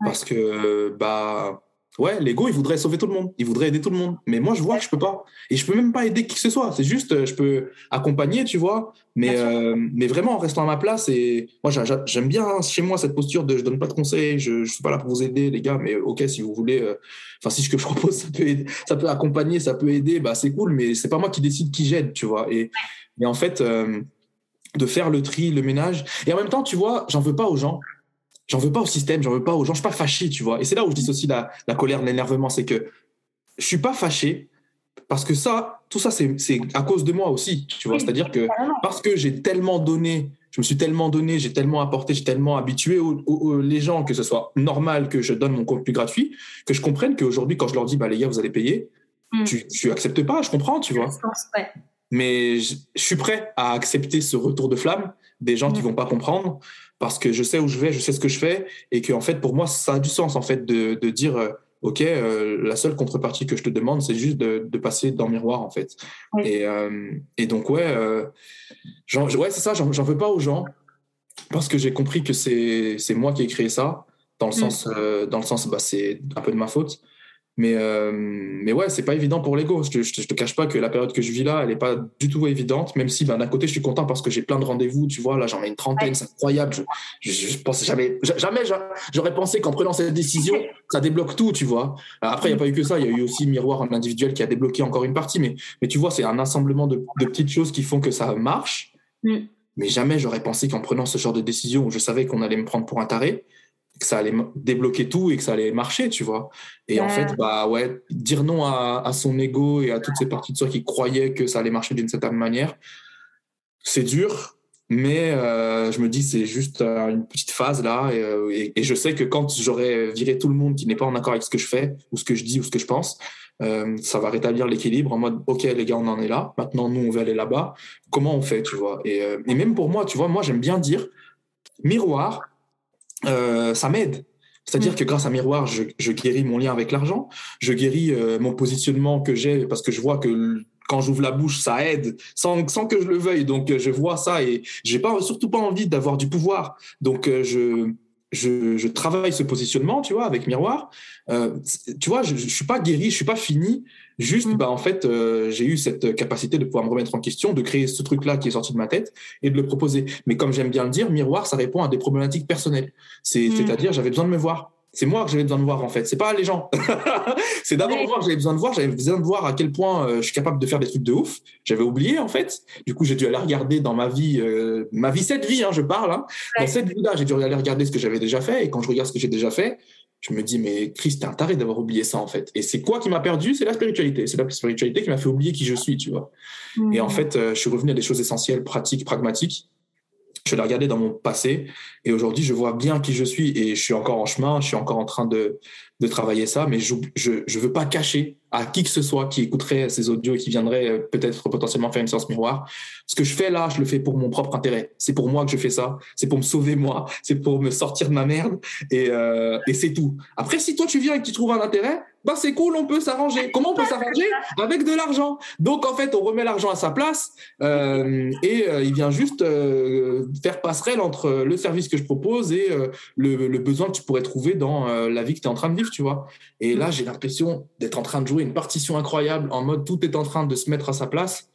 Parce que, bah, Ouais, l'ego, il voudrait sauver tout le monde, il voudrait aider tout le monde. Mais moi, je vois que je peux pas. Et je peux même pas aider qui que ce soit. C'est juste, euh, je peux accompagner, tu vois. Mais, euh, mais vraiment, en restant à ma place. Et moi, j'aime bien hein, chez moi cette posture de je donne pas de conseils, je, je suis pas là pour vous aider, les gars. Mais ok, si vous voulez, euh, enfin, si ce que je propose, ça peut, ça peut accompagner, ça peut aider, bah, c'est cool. Mais c'est pas moi qui décide qui j'aide, tu vois. Et, et en fait, de faire le tri, le ménage. Et en même temps, tu vois, j'en veux pas aux gens j'en veux pas au système, j'en veux pas aux gens, je suis pas fâché, tu vois. Et c'est là où je dis aussi la, la colère, l'énervement, c'est que je suis pas fâché parce que ça, tout ça, c'est à cause de moi aussi, tu vois. C'est-à-dire que parce que j'ai tellement donné, je me suis tellement donné, j'ai tellement apporté, j'ai tellement habitué les gens que ce soit normal que je donne mon contenu gratuit, que je comprenne qu'aujourd'hui, quand je leur dis, bah les gars, vous allez payer, mm. tu, tu acceptes pas, je comprends, tu vois. Mais je, suis prêt à accepter ce retour de flamme des gens qui mm. vont pas comprendre parce que je sais où je vais, je sais ce que je fais, et que en fait pour moi ça a du sens en fait de, de dire euh, ok euh, la seule contrepartie que je te demande c'est juste de, de, passer dans le miroir en fait. Et, euh, et donc ouais ouais c'est ça j'en veux pas aux gens parce que j'ai compris que c'est c'est moi qui ai créé ça dans le mm. sens dans le sens bah c'est un peu de ma faute mais, euh, mais ouais, c'est pas évident pour l'ego. Je, je, te cache pas que la période que je vis là, elle est pas du tout évidente, même si ben, d'un côté, je suis content parce que j'ai plein de rendez-vous, tu vois, là, j'en ai une trentaine, c'est incroyable. Je, je, pense jamais, jamais j'aurais pensé qu'en prenant cette décision, ça débloque tout, tu vois. Après, il n'y a pas eu que ça, il y a eu aussi Miroir en individuel qui a débloqué encore une partie, mais, mais tu vois, c'est un assemblement de, de, petites choses qui font que ça marche. Mm. Mais jamais j'aurais pensé qu'en prenant ce genre de décision où je savais qu'on allait me prendre pour un taré, que ça allait débloquer tout et que ça allait marcher, tu vois. Et en fait, bah ouais, dire non à, à, son ego et à toutes ces parties de soi qui croyaient que ça allait marcher d'une certaine manière, c'est dur, mais euh, je me dis c'est juste euh, une petite phase là, euh, et, et, je sais que quand j'aurai viré tout le monde qui n'est pas en accord avec ce que je fais ou ce que je dis ou ce que je pense, euh, ça va rétablir l'équilibre en mode ok les gars on en est là, maintenant nous on veut aller là-bas, comment on fait, tu vois? Et, euh, et même pour moi, tu vois, moi j'aime bien dire miroir euh, ça m'aide. C'est-à-dire que grâce à Miroir, je, guéris mon lien avec l'argent, je guéris euh, mon positionnement que j'ai parce que je vois que quand j'ouvre la bouche, ça aide sans, sans que je le veuille. Donc, je vois ça et j'ai pas, surtout pas envie d'avoir du pouvoir. Donc, je, je, je, travaille ce positionnement, tu vois, avec miroir. Euh, tu vois, je, je suis pas guéri, je suis pas fini. Juste, mm. bah en fait, euh, j'ai eu cette capacité de pouvoir me remettre en question, de créer ce truc-là qui est sorti de ma tête et de le proposer. Mais comme j'aime bien le dire, miroir, ça répond à des problématiques personnelles. Mm. c'est-à-dire, j'avais besoin de me voir. C'est moi que j'avais besoin de voir en fait. C'est pas les gens. c'est d'abord moi que j'avais besoin de voir. J'avais besoin de voir à quel point euh, je suis capable de faire des trucs de ouf. J'avais oublié en fait. Du coup, j'ai dû aller regarder dans ma vie, euh, ma vie cette vie, hein, je parle. Hein. Dans cette vie-là, j'ai dû aller regarder ce que j'avais déjà fait. Et quand je regarde ce que j'ai déjà fait, je me dis mais Christ, t'es un taré d'avoir oublié ça en fait. Et c'est quoi qui m'a perdu? C'est la spiritualité. C'est la spiritualité qui m'a fait oublier qui je suis, tu vois. Et en fait, euh, je suis revenu à des choses essentielles, pratiques, pragmatiques. Je l'ai regardé dans mon passé. Et aujourd'hui je vois bien qui je suis. Et je suis encore en chemin, je suis encore en train de, de travailler ça, mais je ne veux pas cacher à qui que ce soit qui écouterait ces audios et qui viendrait euh, peut-être potentiellement faire une séance miroir. Ce que je fais là, je le fais pour mon propre intérêt. C'est pour moi que je fais ça. C'est pour me sauver moi. C'est pour me sortir de ma merde. Et, euh, et c'est tout. Après, si toi tu viens et que tu trouves un intérêt, bah c'est cool, on peut s'arranger. Comment on peut s'arranger? Avec de l'argent. Donc en fait, on remet l'argent à sa place euh, et il vient juste faire passerelle entre le service que je propose et le, le, besoin que tu pourrais trouver dans la vie que tu es en train de vivre, tu vois. Et là, j'ai l'impression d'être en train de jouer une partition incroyable en mode tout est en train de se mettre à sa place.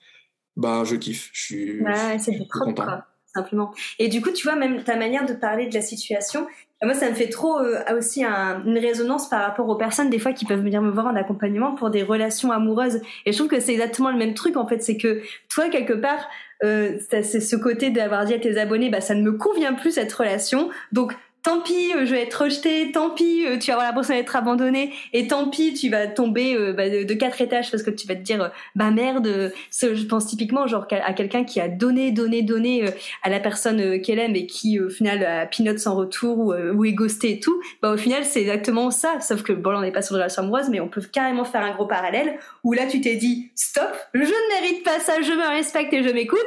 Bah, je kiffe. Je suis, ouais, content. simplement. Et du coup, tu vois, même ta manière de parler de la situation, moi, ça me fait trop euh, aussi une résonance par rapport aux personnes des fois qui peuvent venir me voir en accompagnement pour des relations amoureuses. Et je trouve que c'est exactement le même truc en fait, c'est que toi quelque part, euh, c'est ce côté d'avoir dit à tes abonnés, bah ça ne me convient plus cette relation, donc tant pis, euh, je vais être rejeté, tant pis, euh, tu vas avoir l'impression d'être abandonné, et tant pis, tu vas tomber euh, bah, de, quatre étages parce que tu vas te dire, bah merde, je pense typiquement genre à quelqu'un qui a donné, donné, donné à la personne qu'elle aime et qui au final a pinote sans retour ou, ou est ghosté et tout, bah au final c'est exactement ça, sauf que bon là on n'est pas sur de la relation amoureuse, mais on peut carrément faire un gros parallèle où là tu t'es dit, stop, je ne mérite pas ça, je me respecte et je m'écoute,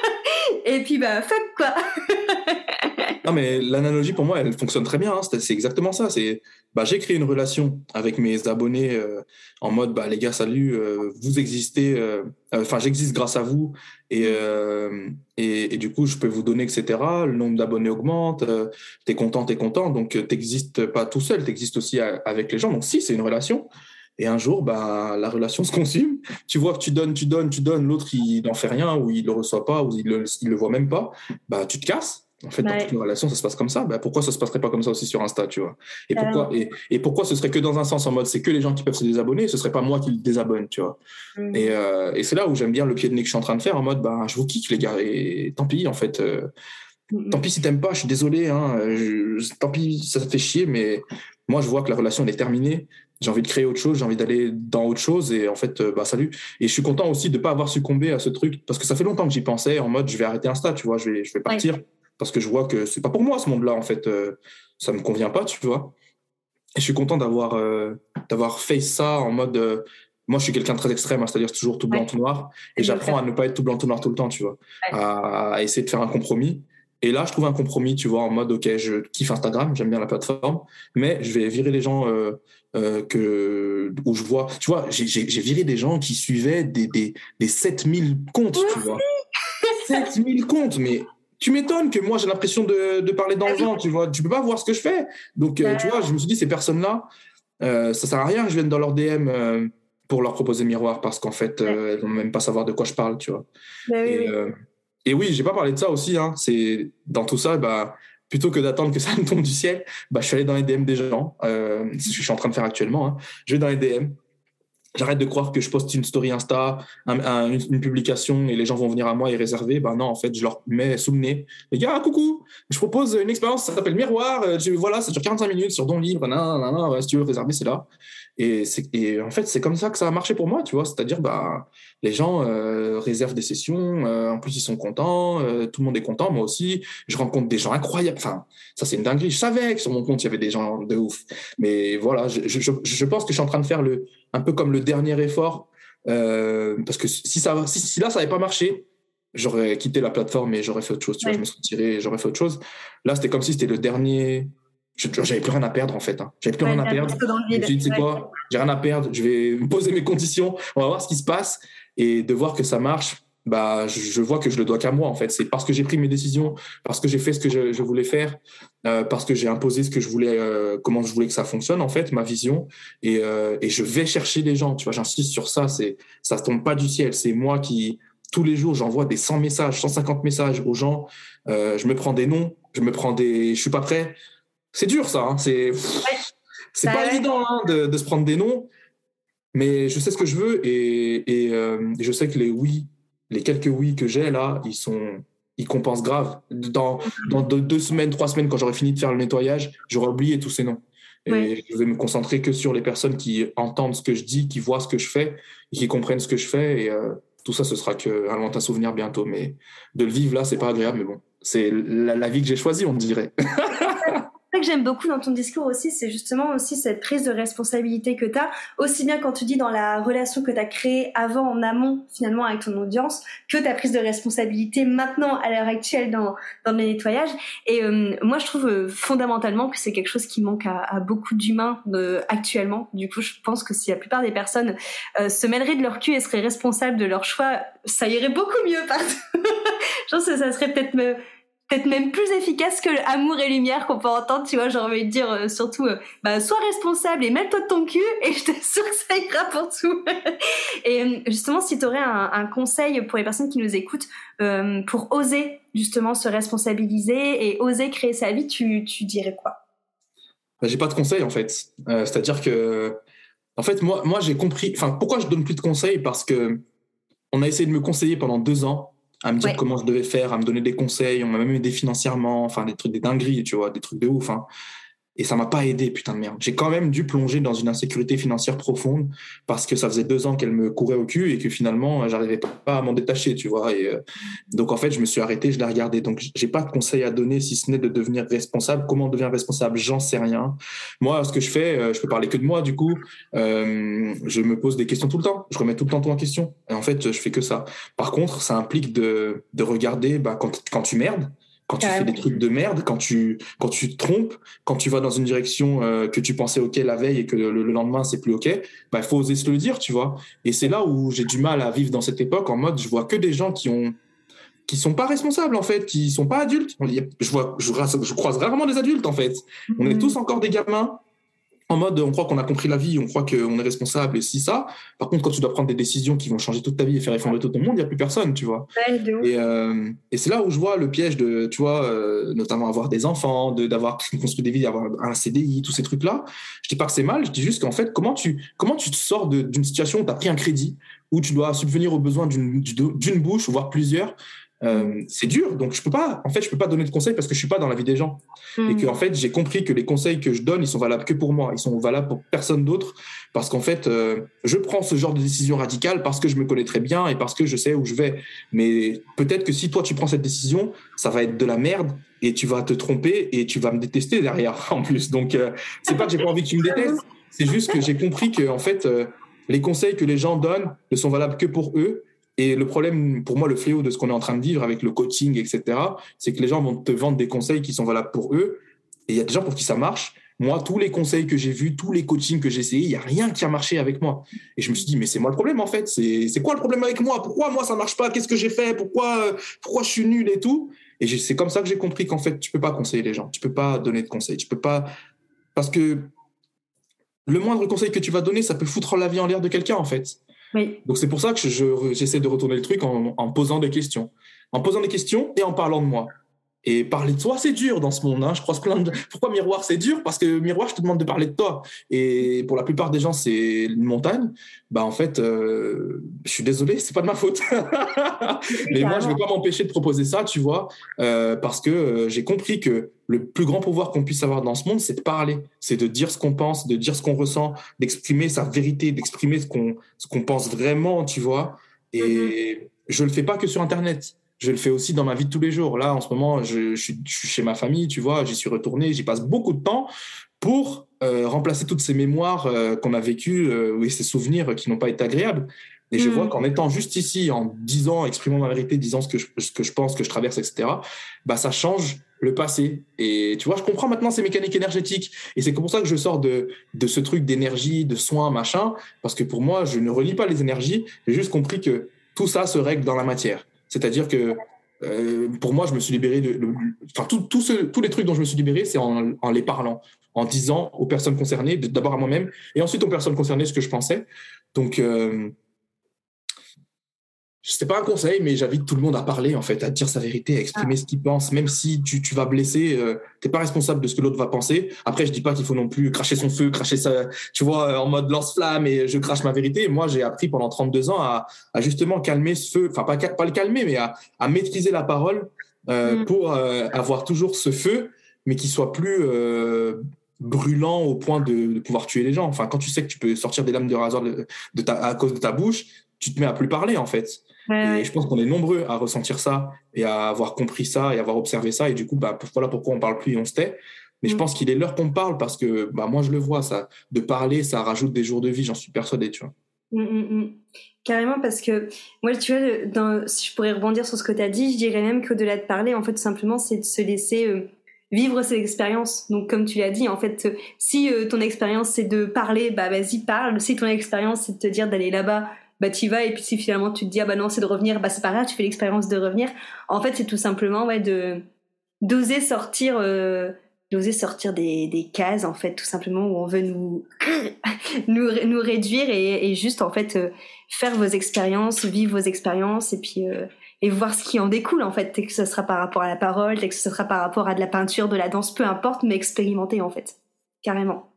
et puis bah fuck quoi. Non, mais l'analogie, pour elle fonctionne très bien. Hein. C'est exactement ça. C'est, bah, j'ai créé une relation avec mes abonnés euh, en mode, bah, les gars, salut, euh, vous existez, euh, enfin, j'existe grâce à vous. Et, et, du coup, je peux vous donner, etc. Le nombre d'abonnés augmente. t'es content, t'es content. Donc, t'existes pas tout seul, t'existes aussi avec les gens. Donc, si, c'est une relation. Et un jour, bah, la relation se consume. Tu vois que tu donnes, tu donnes, tu donnes. L'autre, il n'en fait rien, ou il le reçoit pas, ou il le, il le voit même pas. Bah, tu te casses. En fait, dans toutes les relations, ça se passe comme ça. Ben, pourquoi ça se passerait pas comme ça aussi sur Insta, tu vois? Et pourquoi, et, et, pourquoi ce serait que dans un sens, en mode, c'est que les gens qui peuvent se désabonner, ce serait pas moi qui le désabonne, tu vois? Mm. Et, euh, et c'est là où j'aime bien le pied de nez que je suis en train de faire, en mode, ben, je vous kick, les gars, et tant pis, en fait. Euh, mm, tant pis si t'aimes pas, je suis désolé, hein, tant pis, ça fait chier, mais moi, je vois que la relation, elle est terminée. J'ai envie de créer autre chose, j'ai envie d'aller dans autre chose, et en fait, euh, bah, salut. Et je suis content aussi de pas avoir succombé à ce truc, parce que ça fait longtemps que j'y pensais, en mode, je vais arrêter Insta, tu vois, je vais, je vais partir parce que je vois que c'est pas pour moi ce monde-là en fait, euh, ça me convient pas, tu vois. Et je suis content d'avoir euh, d'avoir fait ça en mode euh, moi je suis quelqu'un de très extrême, hein, c'est-à-dire toujours tout blanc tout noir et j'apprends à ne pas être tout blanc tout noir tout le temps, tu vois, à, essayer de faire un compromis. Et là, je trouve un compromis, tu vois, en mode ok, je kiffe Instagram, j'aime bien la plateforme, mais je vais virer les gens que où je vois, tu vois, j'ai viré des gens qui suivaient des des, des 7000 comptes, tu vois. 7000 comptes, mais tu m'étonnes que moi j'ai l'impression de, de, parler dans le vent, tu vois. Tu peux pas voir ce que je fais. Donc, euh, tu vois, je me suis dit, ces personnes-là, euh, ça sert à rien que je vienne dans leur DM euh, pour leur proposer miroir parce qu'en fait, euh, elles vont même pas savoir de quoi je parle, tu vois. Bah et, oui. et, oui, j'ai pas parlé de ça aussi. Hein. C'est dans tout ça, bah, plutôt que d'attendre que ça me tombe du ciel, bah, je suis allé dans les DM des gens. c'est ce que je suis en train de faire actuellement. Hein. Je vais dans les DM J'arrête de croire que je poste une story Insta, une, publication et les gens vont venir à moi et réserver. Ben non, en fait, je leur mets sous le nez. Les gars, coucou, je propose une expérience, ça s'appelle Miroir. Euh, voilà, ça dure 45 minutes sur ton livre. Non, non, non, si tu veux réserver, c'est là. Et, et, en fait, c'est comme ça que ça a marché pour moi, tu vois. C'est-à-dire, bah, les gens euh, réservent des sessions, euh, en plus ils sont contents, tout le monde est content, moi aussi. Je rencontre des gens incroyables. Enfin, ça c'est une dinguerie. Je savais que sur mon compte il y avait des gens de ouf, mais voilà, je, je, je pense que je suis en train de faire le un peu comme le dernier effort. Euh, parce que si, ça, si, là, ça n'avait pas marché, j'aurais quitté la plateforme et j'aurais fait autre chose. Tu vois, je me serais tiré et j'aurais fait autre chose. Là, c'était comme si c'était le dernier, j'avais plus rien à perdre en fait. Hein. J'avais plus rien à perdre. Je me suis dit, c'est quoi? J'ai rien à perdre. Je vais me poser mes conditions. On va voir ce qui se passe et de voir que ça marche. Bah, je, vois que je le dois qu'à moi en fait. C'est parce que j'ai pris mes décisions, parce que j'ai fait ce que je, voulais faire, euh, parce que j'ai imposé ce que je voulais, euh, comment je voulais que ça fonctionne en fait, ma vision. Et, euh, et je vais chercher les gens. Tu vois, j'insiste sur ça. C'est ça tombe pas du ciel. C'est moi qui tous les jours j'envoie des 100 messages, 150 messages aux gens. je me prends des noms, je me prends des, je suis pas prêt c'est dur ça. Hein. C'est pas évident hein, de, se prendre des noms, mais je sais ce que je veux et, euh, je sais que les oui, les quelques oui que j'ai là, ils sont ils compensent grave. Dans, dans deux, semaines, trois semaines, quand j'aurai fini de faire le nettoyage, j'aurai oublié tous ces noms. Et je vais me concentrer que sur les personnes qui entendent ce que je dis, qui voient ce que je fais, et qui comprennent ce que je fais. Et euh, tout ça, ce sera qu'un lointain souvenir bientôt. Mais de le vivre là, c'est pas agréable, mais bon, c'est la, la vie que j'ai choisie, on dirait. que j'aime beaucoup dans ton discours aussi, c'est justement aussi cette prise de responsabilité que tu as, aussi bien quand tu dis dans la relation que tu as créée avant en amont finalement avec ton audience, que ta prise de responsabilité maintenant à l'heure actuelle dans, dans le nettoyage. Et euh, moi, je trouve euh, fondamentalement que c'est quelque chose qui manque à, beaucoup d'humains euh, actuellement. Du coup, je pense que si la plupart des personnes se mêleraient de leur cul et seraient responsables de leur choix, ça irait beaucoup mieux partout. je pense que ça serait peut-être peut-être même plus efficace que l'amour et lumière qu'on peut entendre, tu vois, j'ai envie de dire euh, surtout, euh, bah, sois responsable et mets-toi de ton cul et je t'assure que ça ira pour tout. et euh, justement, si tu aurais un, conseil pour les personnes qui nous écoutent pour oser justement se responsabiliser et oser créer sa vie, tu, dirais quoi? Bah, J'ai pas de conseil en fait. C'est-à-dire que, en fait, moi, moi j'ai compris, enfin, pourquoi je donne plus de conseils? Parce que on a essayé de me conseiller pendant deux ans à me dire comment je devais faire, à me donner des conseils. On m'a même aidé financièrement, enfin des trucs, des dingueries, tu vois, des trucs de ouf. Hein. Et ça m'a pas aidé, putain de merde. J'ai quand même dû plonger dans une insécurité financière profonde parce que ça faisait deux ans qu'elle me courait au cul et que finalement, j'arrivais pas à m'en détacher, tu vois. Et euh, donc, en fait, je me suis arrêté, je l'ai regardé. Donc, j'ai pas de conseil à donner si ce n'est de devenir responsable. Comment devenir responsable? J'en sais rien. Moi, ce que je fais, euh, je peux parler que de moi, du coup. Euh, je me pose des questions tout le temps. Je remets tout le temps tout en question. Et en fait, je fais que ça. Par contre, ça implique de, de regarder bah, quand, quand tu merdes quand tu fais des trucs de merde, quand tu, quand tu te trompes, quand tu vas dans une direction euh, que tu pensais OK la veille et que le, lendemain c'est plus OK, bah, il faut oser se le dire, tu vois. Et c'est là où j'ai du mal à vivre dans cette époque en mode je vois que des gens qui ont qui sont pas responsables en fait, qui sont pas adultes. Je vois, je, je croise rarement des adultes en fait. On est mhm. tous encore des gamins en mode on croit qu'on a compris la vie, on croit qu'on est responsable et si ça. Par contre, quand tu dois prendre des décisions qui vont changer toute ta vie et faire effondrer tout ton monde, il n'y a plus personne, tu vois. et, euh, et c'est là où je vois le piège de, tu vois, euh, notamment avoir des enfants, d'avoir construit des vies, d'avoir un CDI, tous ces trucs-là. Je dis pas que c'est mal, je dis juste qu'en fait, comment tu, comment tu te sors d'une situation où tu as pris un crédit, où tu dois subvenir aux besoins d'une bouche, voire plusieurs, euh, c'est dur, donc je peux pas. En fait, je peux pas donner de conseils parce que je suis pas dans la vie des gens et hmm. que en fait, j'ai compris que les conseils que je donne, ils sont valables que pour moi, ils sont valables pour personne d'autre parce qu'en fait, euh, je prends ce genre de décision radicale parce que je me connais très bien et parce que je sais où je vais. Mais peut-être que si toi tu prends cette décision, ça va être de la merde et tu vas te tromper et tu vas me détester derrière en plus. Donc euh, c'est pas que j'ai pas envie que tu me détestes, c'est juste que j'ai compris que en fait, les conseils que les gens donnent ne sont valables que pour eux et le problème, pour moi, le fléau de ce qu'on est en train de vivre avec le coaching, etc., c'est que les gens vont te vendre des conseils qui sont valables pour eux. Et il y a des gens pour qui ça marche. Moi, tous les conseils que j'ai vus, tous les coachings que j'ai essayés, il n'y a rien qui a marché avec moi. Et je me suis dit, mais c'est moi le problème, en fait. C'est quoi le problème avec moi? Pourquoi moi, ça marche pas? Qu'est-ce que j'ai fait? Pourquoi, pourquoi je suis nul et tout? Et c'est comme ça que j'ai compris qu'en fait, tu peux pas conseiller les gens. Tu peux pas donner de conseils. Tu peux pas. Parce que le moindre conseil que tu vas donner, ça peut foutre la vie en l'air de quelqu'un, en fait. Donc c'est pour ça que j'essaie de retourner le truc en, en, posant des questions. En posant des questions et en parlant de moi. Et parler de soi, c'est dur dans ce monde. Hein. Je croise plein de. Pourquoi miroir, c'est dur? Parce que miroir, je te demande de parler de toi. Et pour la plupart des gens, c'est une montagne. Bah en fait, euh, je suis désolé, c'est pas de ma faute. Mais moi, je vais pas m'empêcher de proposer ça, tu vois, euh, parce que euh, j'ai compris que le plus grand pouvoir qu'on puisse avoir dans ce monde, c'est de parler, c'est de dire ce qu'on pense, de dire ce qu'on ressent, d'exprimer sa vérité, d'exprimer ce qu'on ce qu'on pense vraiment, tu vois. Et mm-hmm. je le fais pas que sur Internet je le fais aussi dans ma vie de tous les jours. Là, en ce moment, je, suis, chez ma famille, tu vois, j'y suis retourné, j'y passe beaucoup de temps pour euh, remplacer toutes ces mémoires euh, qu'on a vécues euh, et ces souvenirs qui n'ont pas été agréables. Et je hmm. vois qu'en étant juste ici, en disant, exprimant ma vérité, disant ce que je, ce que je pense, ce que je traverse, etc., bah, ça change le passé. Et tu vois, je comprends maintenant ces mécaniques énergétiques. Et c'est pour ça que je sors de, de ce truc d'énergie, de soins, machin, parce que pour moi, je ne relie pas les énergies. J'ai juste compris que tout ça se règle dans la matière. C'est-à-dire que euh, pour moi, je me suis libéré de. enfin, tous les trucs dont je me suis libéré, c'est en, en, les parlant, en disant aux personnes concernées, d'abord à moi-même, et ensuite aux personnes concernées ce que je pensais. Donc, euh, c'est pas un conseil, mais j'invite tout le monde à parler, en fait, à dire sa vérité, à exprimer ah. ce qu'il pense, même si tu, tu vas blesser, euh, t'es pas responsable de ce que l'autre va penser. Après, je dis pas qu'il faut non plus cracher son feu, cracher ça, tu vois, euh, en mode lance-flamme et je crache ma vérité. Moi, j'ai appris pendant 32 ans à, à, justement calmer ce feu, enfin, pas, pas le calmer, mais à, à maîtriser la parole euh, mm. pour euh, avoir toujours ce feu, mais qui soit plus euh, brûlant au point de, de, pouvoir tuer les gens. Enfin, quand tu sais que tu peux sortir des lames de rasoir de, de ta, à cause de ta bouche, tu te mets à plus parler, en fait. Et je pense qu'on est nombreux à ressentir ça et à avoir compris ça et à avoir observé ça. Et du coup, bah, voilà pourquoi on parle plus et on se tait. Mais je mm. pense qu'il est l'heure qu'on parle parce que bah, moi, je le vois, ça. De parler, ça rajoute des jours de vie, j'en suis persuadé, tu vois. Mm, mm, Carrément, parce que moi, tu vois, dans, si je pourrais rebondir sur ce que tu as dit, je dirais même qu'au-delà de parler, en fait, tout simplement, c'est de se laisser euh, vivre ses expériences. Donc, comme tu l'as dit, en fait, si euh, ton expérience, c'est de parler, bah vas-y, parle. Si ton expérience, c'est de te dire d'aller là-bas, bah tu vas et puis si finalement tu te dis ah bah non c'est de revenir bah c'est pas grave tu fais l'expérience de revenir. En fait c'est tout simplement ouais de d'oser sortir euh, d'oser sortir des, des cases en fait tout simplement où on veut nous nous, nous réduire et, et, juste en fait euh, faire vos expériences vivre vos expériences et puis euh, et voir ce qui en découle en fait. Que ce sera par rapport à la parole que ce sera par rapport à de la peinture de la danse peu importe mais expérimenter en fait. Carrément.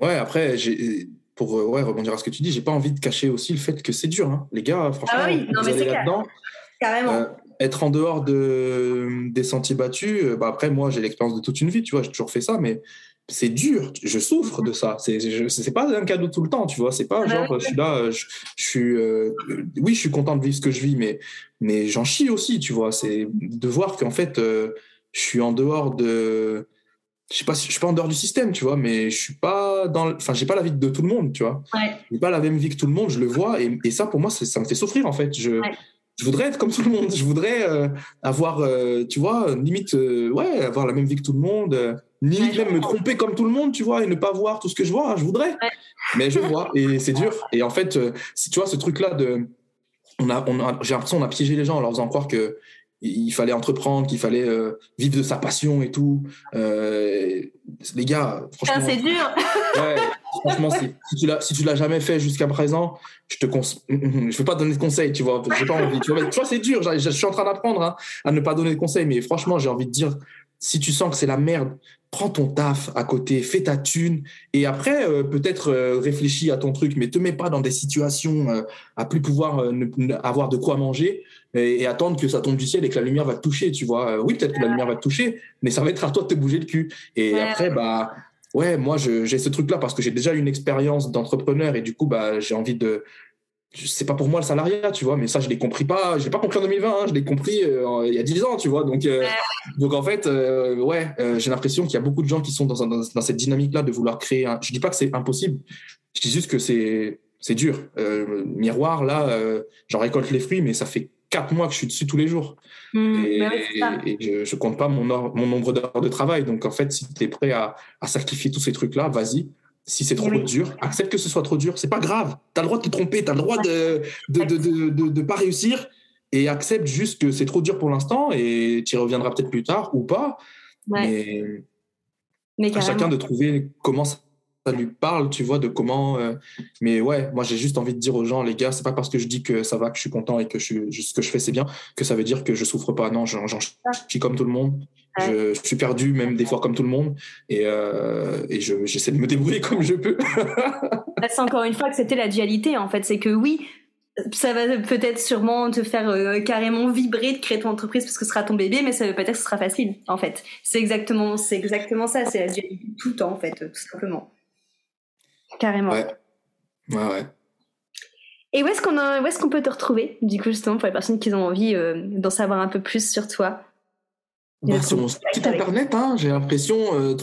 Ouais après j'ai pour euh, ouais, rebondir à ce que tu dis, j'ai pas envie de cacher aussi le fait que c'est dur. Hein. Les gars, franchement, ah oui, non, vous allez là-dedans. Carrément. Euh, être en dehors de, des sentiers battus, euh, bah après, moi, j'ai l'expérience de toute une vie, tu vois, j'ai toujours fait ça, mais c'est dur. Je souffre de ça. C'est, c'est pas un cadeau tout le temps, tu vois. C'est pas ah bah genre, je suis là, je, suis, oui, je suis content de vivre ce que je vis, mais, mais j'en chie aussi, tu vois. C'est de voir qu'en fait, je suis en dehors de, je sais pas, je suis pas en dehors du système, tu vois, mais je suis pas dans, enfin, j'ai pas la vie de tout le monde, tu vois. Ouais. J'ai pas la même vie que tout le monde, je le vois, et, et ça, pour moi, ça me fait souffrir, en fait. Je, ouais. je voudrais être comme tout le monde. Je voudrais euh, avoir, euh, tu vois, limite, euh, ouais, avoir la même vie que tout le monde, limite ouais, même me tromper comme tout le monde, tu vois, et ne pas voir tout ce que je vois. Je voudrais, mais je vois, et c'est dur. Et en fait, si tu vois, ce truc-là de, on a, on a j'ai l'impression qu'on a piégé les gens en leur faisant croire que il fallait entreprendre, qu'il fallait euh, vivre de sa passion et tout. Euh, les gars, franchement. C'est dur. ouais, franchement, si tu l'as, si tu l'as jamais fait jusqu'à présent, je te conseille, je vais pas donner de conseils, tu vois. J'ai pas envie. Tu vois, c'est dur. Je, je, suis en train d'apprendre hein, à ne pas donner de conseils, mais franchement, j'ai envie de dire, si tu sens que c'est la merde, prends ton taf à côté, fais ta thune, et après, euh, peut-être euh, réfléchis à ton truc, mais te mets pas dans des situations euh, à plus pouvoir ne, avoir de quoi manger et, et, attendre que ça tombe du ciel et que la lumière va te toucher, tu vois. oui, peut-être que la lumière va te toucher, mais ça va être à toi de te bouger le cul. Et ouais. après, bah, ouais, moi, j'ai ce truc-là parce que j'ai déjà une expérience d'entrepreneur et du coup, bah, j'ai envie de, c'est pas pour moi le salariat, tu vois, mais ça, je l'ai compris pas, je l'ai pas compris en 2020, hein, je l'ai compris euh, il y a 10 ans, tu vois. Donc, euh, donc en fait, euh, ouais, euh, j'ai l'impression qu'il y a beaucoup de gens qui sont dans, dans, dans cette dynamique-là de vouloir créer. Un... Je dis pas que c'est impossible, je dis juste que c'est c'est dur. Euh, miroir, là, j'en récolte les fruits, mais ça fait 4 mois que je suis dessus tous les jours. Mmh, et, et, et je, je, compte pas mon, or, mon nombre d'heures de travail. Donc en fait, si tu es prêt à, à sacrifier tous ces trucs-là, vas-y si c'est trop oui. dur, accepte que ce soit trop dur. C'est pas grave. Tu as le droit de te tromper, tu as le droit de de, de, de, de, de pas réussir et accepte juste que c'est trop dur pour l'instant et tu y reviendras peut-être plus tard ou pas. Ouais. Mais, mais à chacun de trouver comment ça lui parle, tu vois, de comment. Euh... mais ouais, moi j'ai juste envie de dire aux gens, les gars, c'est pas parce que je dis que ça va, que je suis content et que je, ce que je fais c'est bien, que ça veut dire que je souffre pas. Non, j'en suis comme tout le monde. Je, je, suis perdu, même des fois comme tout le monde, et, euh, et j'essaie de me débrouiller comme je peux. c'est encore une fois que c'était la dualité, en fait. C'est que oui, ça va peut-être sûrement te faire euh, carrément vibrer de créer ton entreprise parce que ce sera ton bébé, mais ça veut pas dire que ce sera facile, en fait. C'est exactement, c'est exactement ça. C'est la dualité tout le temps, en fait, tout simplement. Carrément. Ouais. Ouais, ouais. Et où est-ce qu'on où est-ce qu'on peut te retrouver, du coup, justement, pour les personnes qui ont envie euh, d'en savoir un peu plus sur toi? Bah, sur mon site internet, hein, j'ai l'impression euh.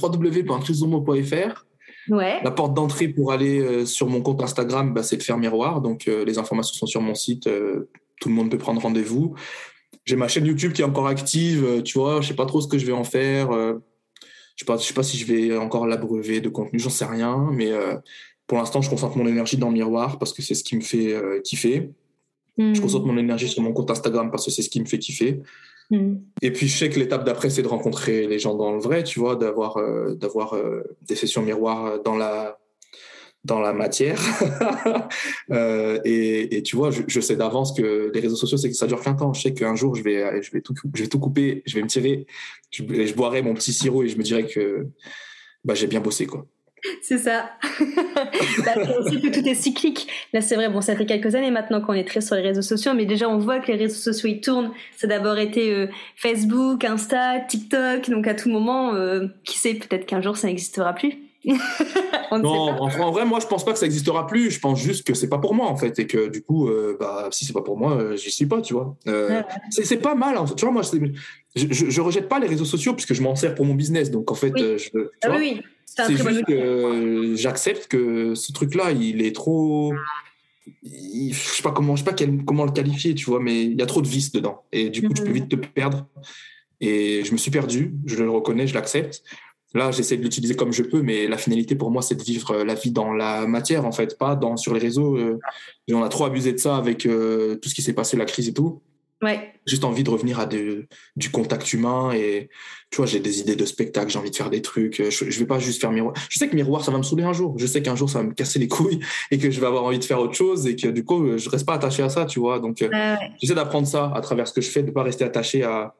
Ouais. La porte d'entrée pour aller euh, sur mon compte Instagram, bah, c'est le faire miroir. Donc euh, les informations sont sur mon site. Tout le monde peut prendre rendez-vous. j'ai ma chaîne YouTube qui est encore active, tu vois, je sais pas trop ce que je vais en faire. Je sais pas, je sais pas si je vais encore l'abreuver de contenu, j'en sais rien, mais pour l'instant, je concentre mon énergie dans le miroir parce que c'est ce qui me fait kiffer. Je hmm. concentre mon énergie sur mon compte Instagram parce que c'est ce qui me fait kiffer. Hmm. Et puis je sais que l'étape d'après, c'est de rencontrer les gens dans le vrai, tu vois, d'avoir euh, d'avoir euh, des sessions miroirs dans la dans la matière. euh, et, et, tu vois, je, je sais d'avance que les réseaux sociaux, c'est que ça dure qu'un temps. Je sais qu'un jour, je vais, je, vais tout, je vais tout couper, je vais me tirer, je, je boirai mon petit sirop et je me dirai que bah, j'ai bien bossé. quoi. C'est ça. bah, aussi que tout est cyclique. Là, c'est vrai, bon, ça fait quelques années maintenant qu'on est très sur les réseaux sociaux, mais déjà, on voit que les réseaux sociaux, ils tournent. Ça a d'abord été euh, Facebook, Insta, TikTok, donc à tout moment, euh, qui sait, peut-être qu'un jour, ça n'existera plus. non, en, vrai, moi, je pense pas que ça n'existera plus. Je pense juste que c'est pas pour moi, en fait, et que du coup, euh, bah, si c'est pas pour moi, j'y suis pas, tu vois. C'est pas mal, en fait. Tu vois, moi, je, je, je, rejette pas les réseaux sociaux puisque je m'en sers pour mon business. Donc, en fait, je, tu ah, vois, oui, c'est juste que j'accepte que ce truc-là, il est trop. je sais pas comment, je sais pas comment le qualifier, tu vois, mais il y a trop de vices dedans. Et du coup, tu peux vite te perdre. Et je me suis perdu, je le reconnais, je l'accepte. Là, j'essaie de l'utiliser comme je peux, mais la finalité pour moi, c'est de vivre la vie dans la matière, en fait, pas dans, sur les réseaux. Euh, on a trop abusé de ça avec euh, tout ce qui s'est passé, la crise et tout. Ouais. Juste envie de revenir à du contact humain et tu vois, j'ai des idées de spectacle, j'ai envie de faire des trucs. Je, je vais pas juste faire miroir. Je sais que miroir, ça va me saouler un jour. Je sais qu'un jour, ça va me casser les couilles et que je vais avoir envie de faire autre chose et que du coup, je reste pas attaché à ça, tu vois. Donc, euh, j'essaie d'apprendre ça à travers ce que je fais, de pas rester attaché à,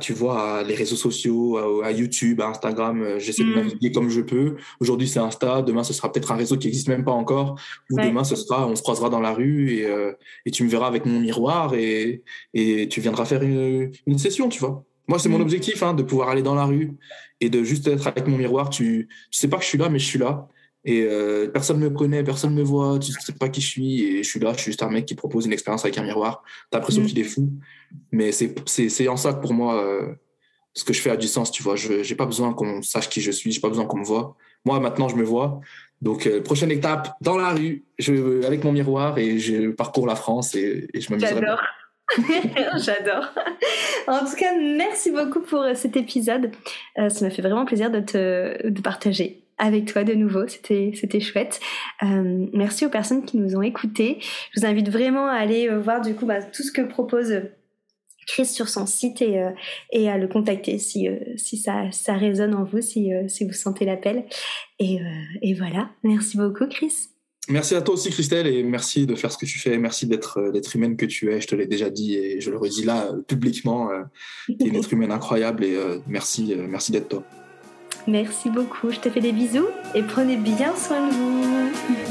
tu vois, les réseaux sociaux, à, YouTube, à Instagram. Euh, j'essaie de mm. naviguer comme je peux. Aujourd'hui, c'est Insta. Demain, ce sera peut-être un réseau qui n'existe même pas encore. Ou demain, ce sera, on se croisera dans la rue et, euh, et tu me verras avec mon miroir et, et tu viendras faire une, une session, tu vois. Moi, c'est mon mm. objectif, hein, de pouvoir aller dans la rue et de juste être avec mon miroir. Tu, tu sais pas que je suis là, mais je suis là. Et euh, personne me connaît, personne me voit, tu sais pas qui je suis, et je suis là, je suis juste un mec qui propose une expérience avec un miroir. T'as l'impression mm. qu'il est fou. Mais c'est en ça que pour moi, euh, ce que je fais a du sens, tu vois. Je j'ai pas besoin qu'on sache qui je suis, j'ai pas besoin qu'on me voit. Moi, maintenant, je me vois. Donc, euh, prochaine étape, dans la rue, je, avec mon miroir, et je parcours la France et, et je m'amuse. J'adore. J'adore. En tout cas, merci beaucoup pour cet épisode. ça m'a fait vraiment plaisir de te de partager avec toi de nouveau. C'était c'était chouette. Euh, merci aux personnes qui nous ont écoutés. Je vous invite vraiment à aller euh, voir du coup bah, tout ce que propose Chris sur son site et, euh, et à le contacter si, si ça, ça résonne en vous, si, si vous sentez l'appel. Et, et voilà. Merci beaucoup, Chris. Merci à toi aussi, Christelle, et merci de faire ce que tu fais. Merci d'être l'être humaine que tu es. Je te l'ai déjà dit et je le redis là publiquement. tu es une être humaine incroyable et merci, merci d'être toi. Merci beaucoup, je te fais des bisous et prenez bien soin de vous.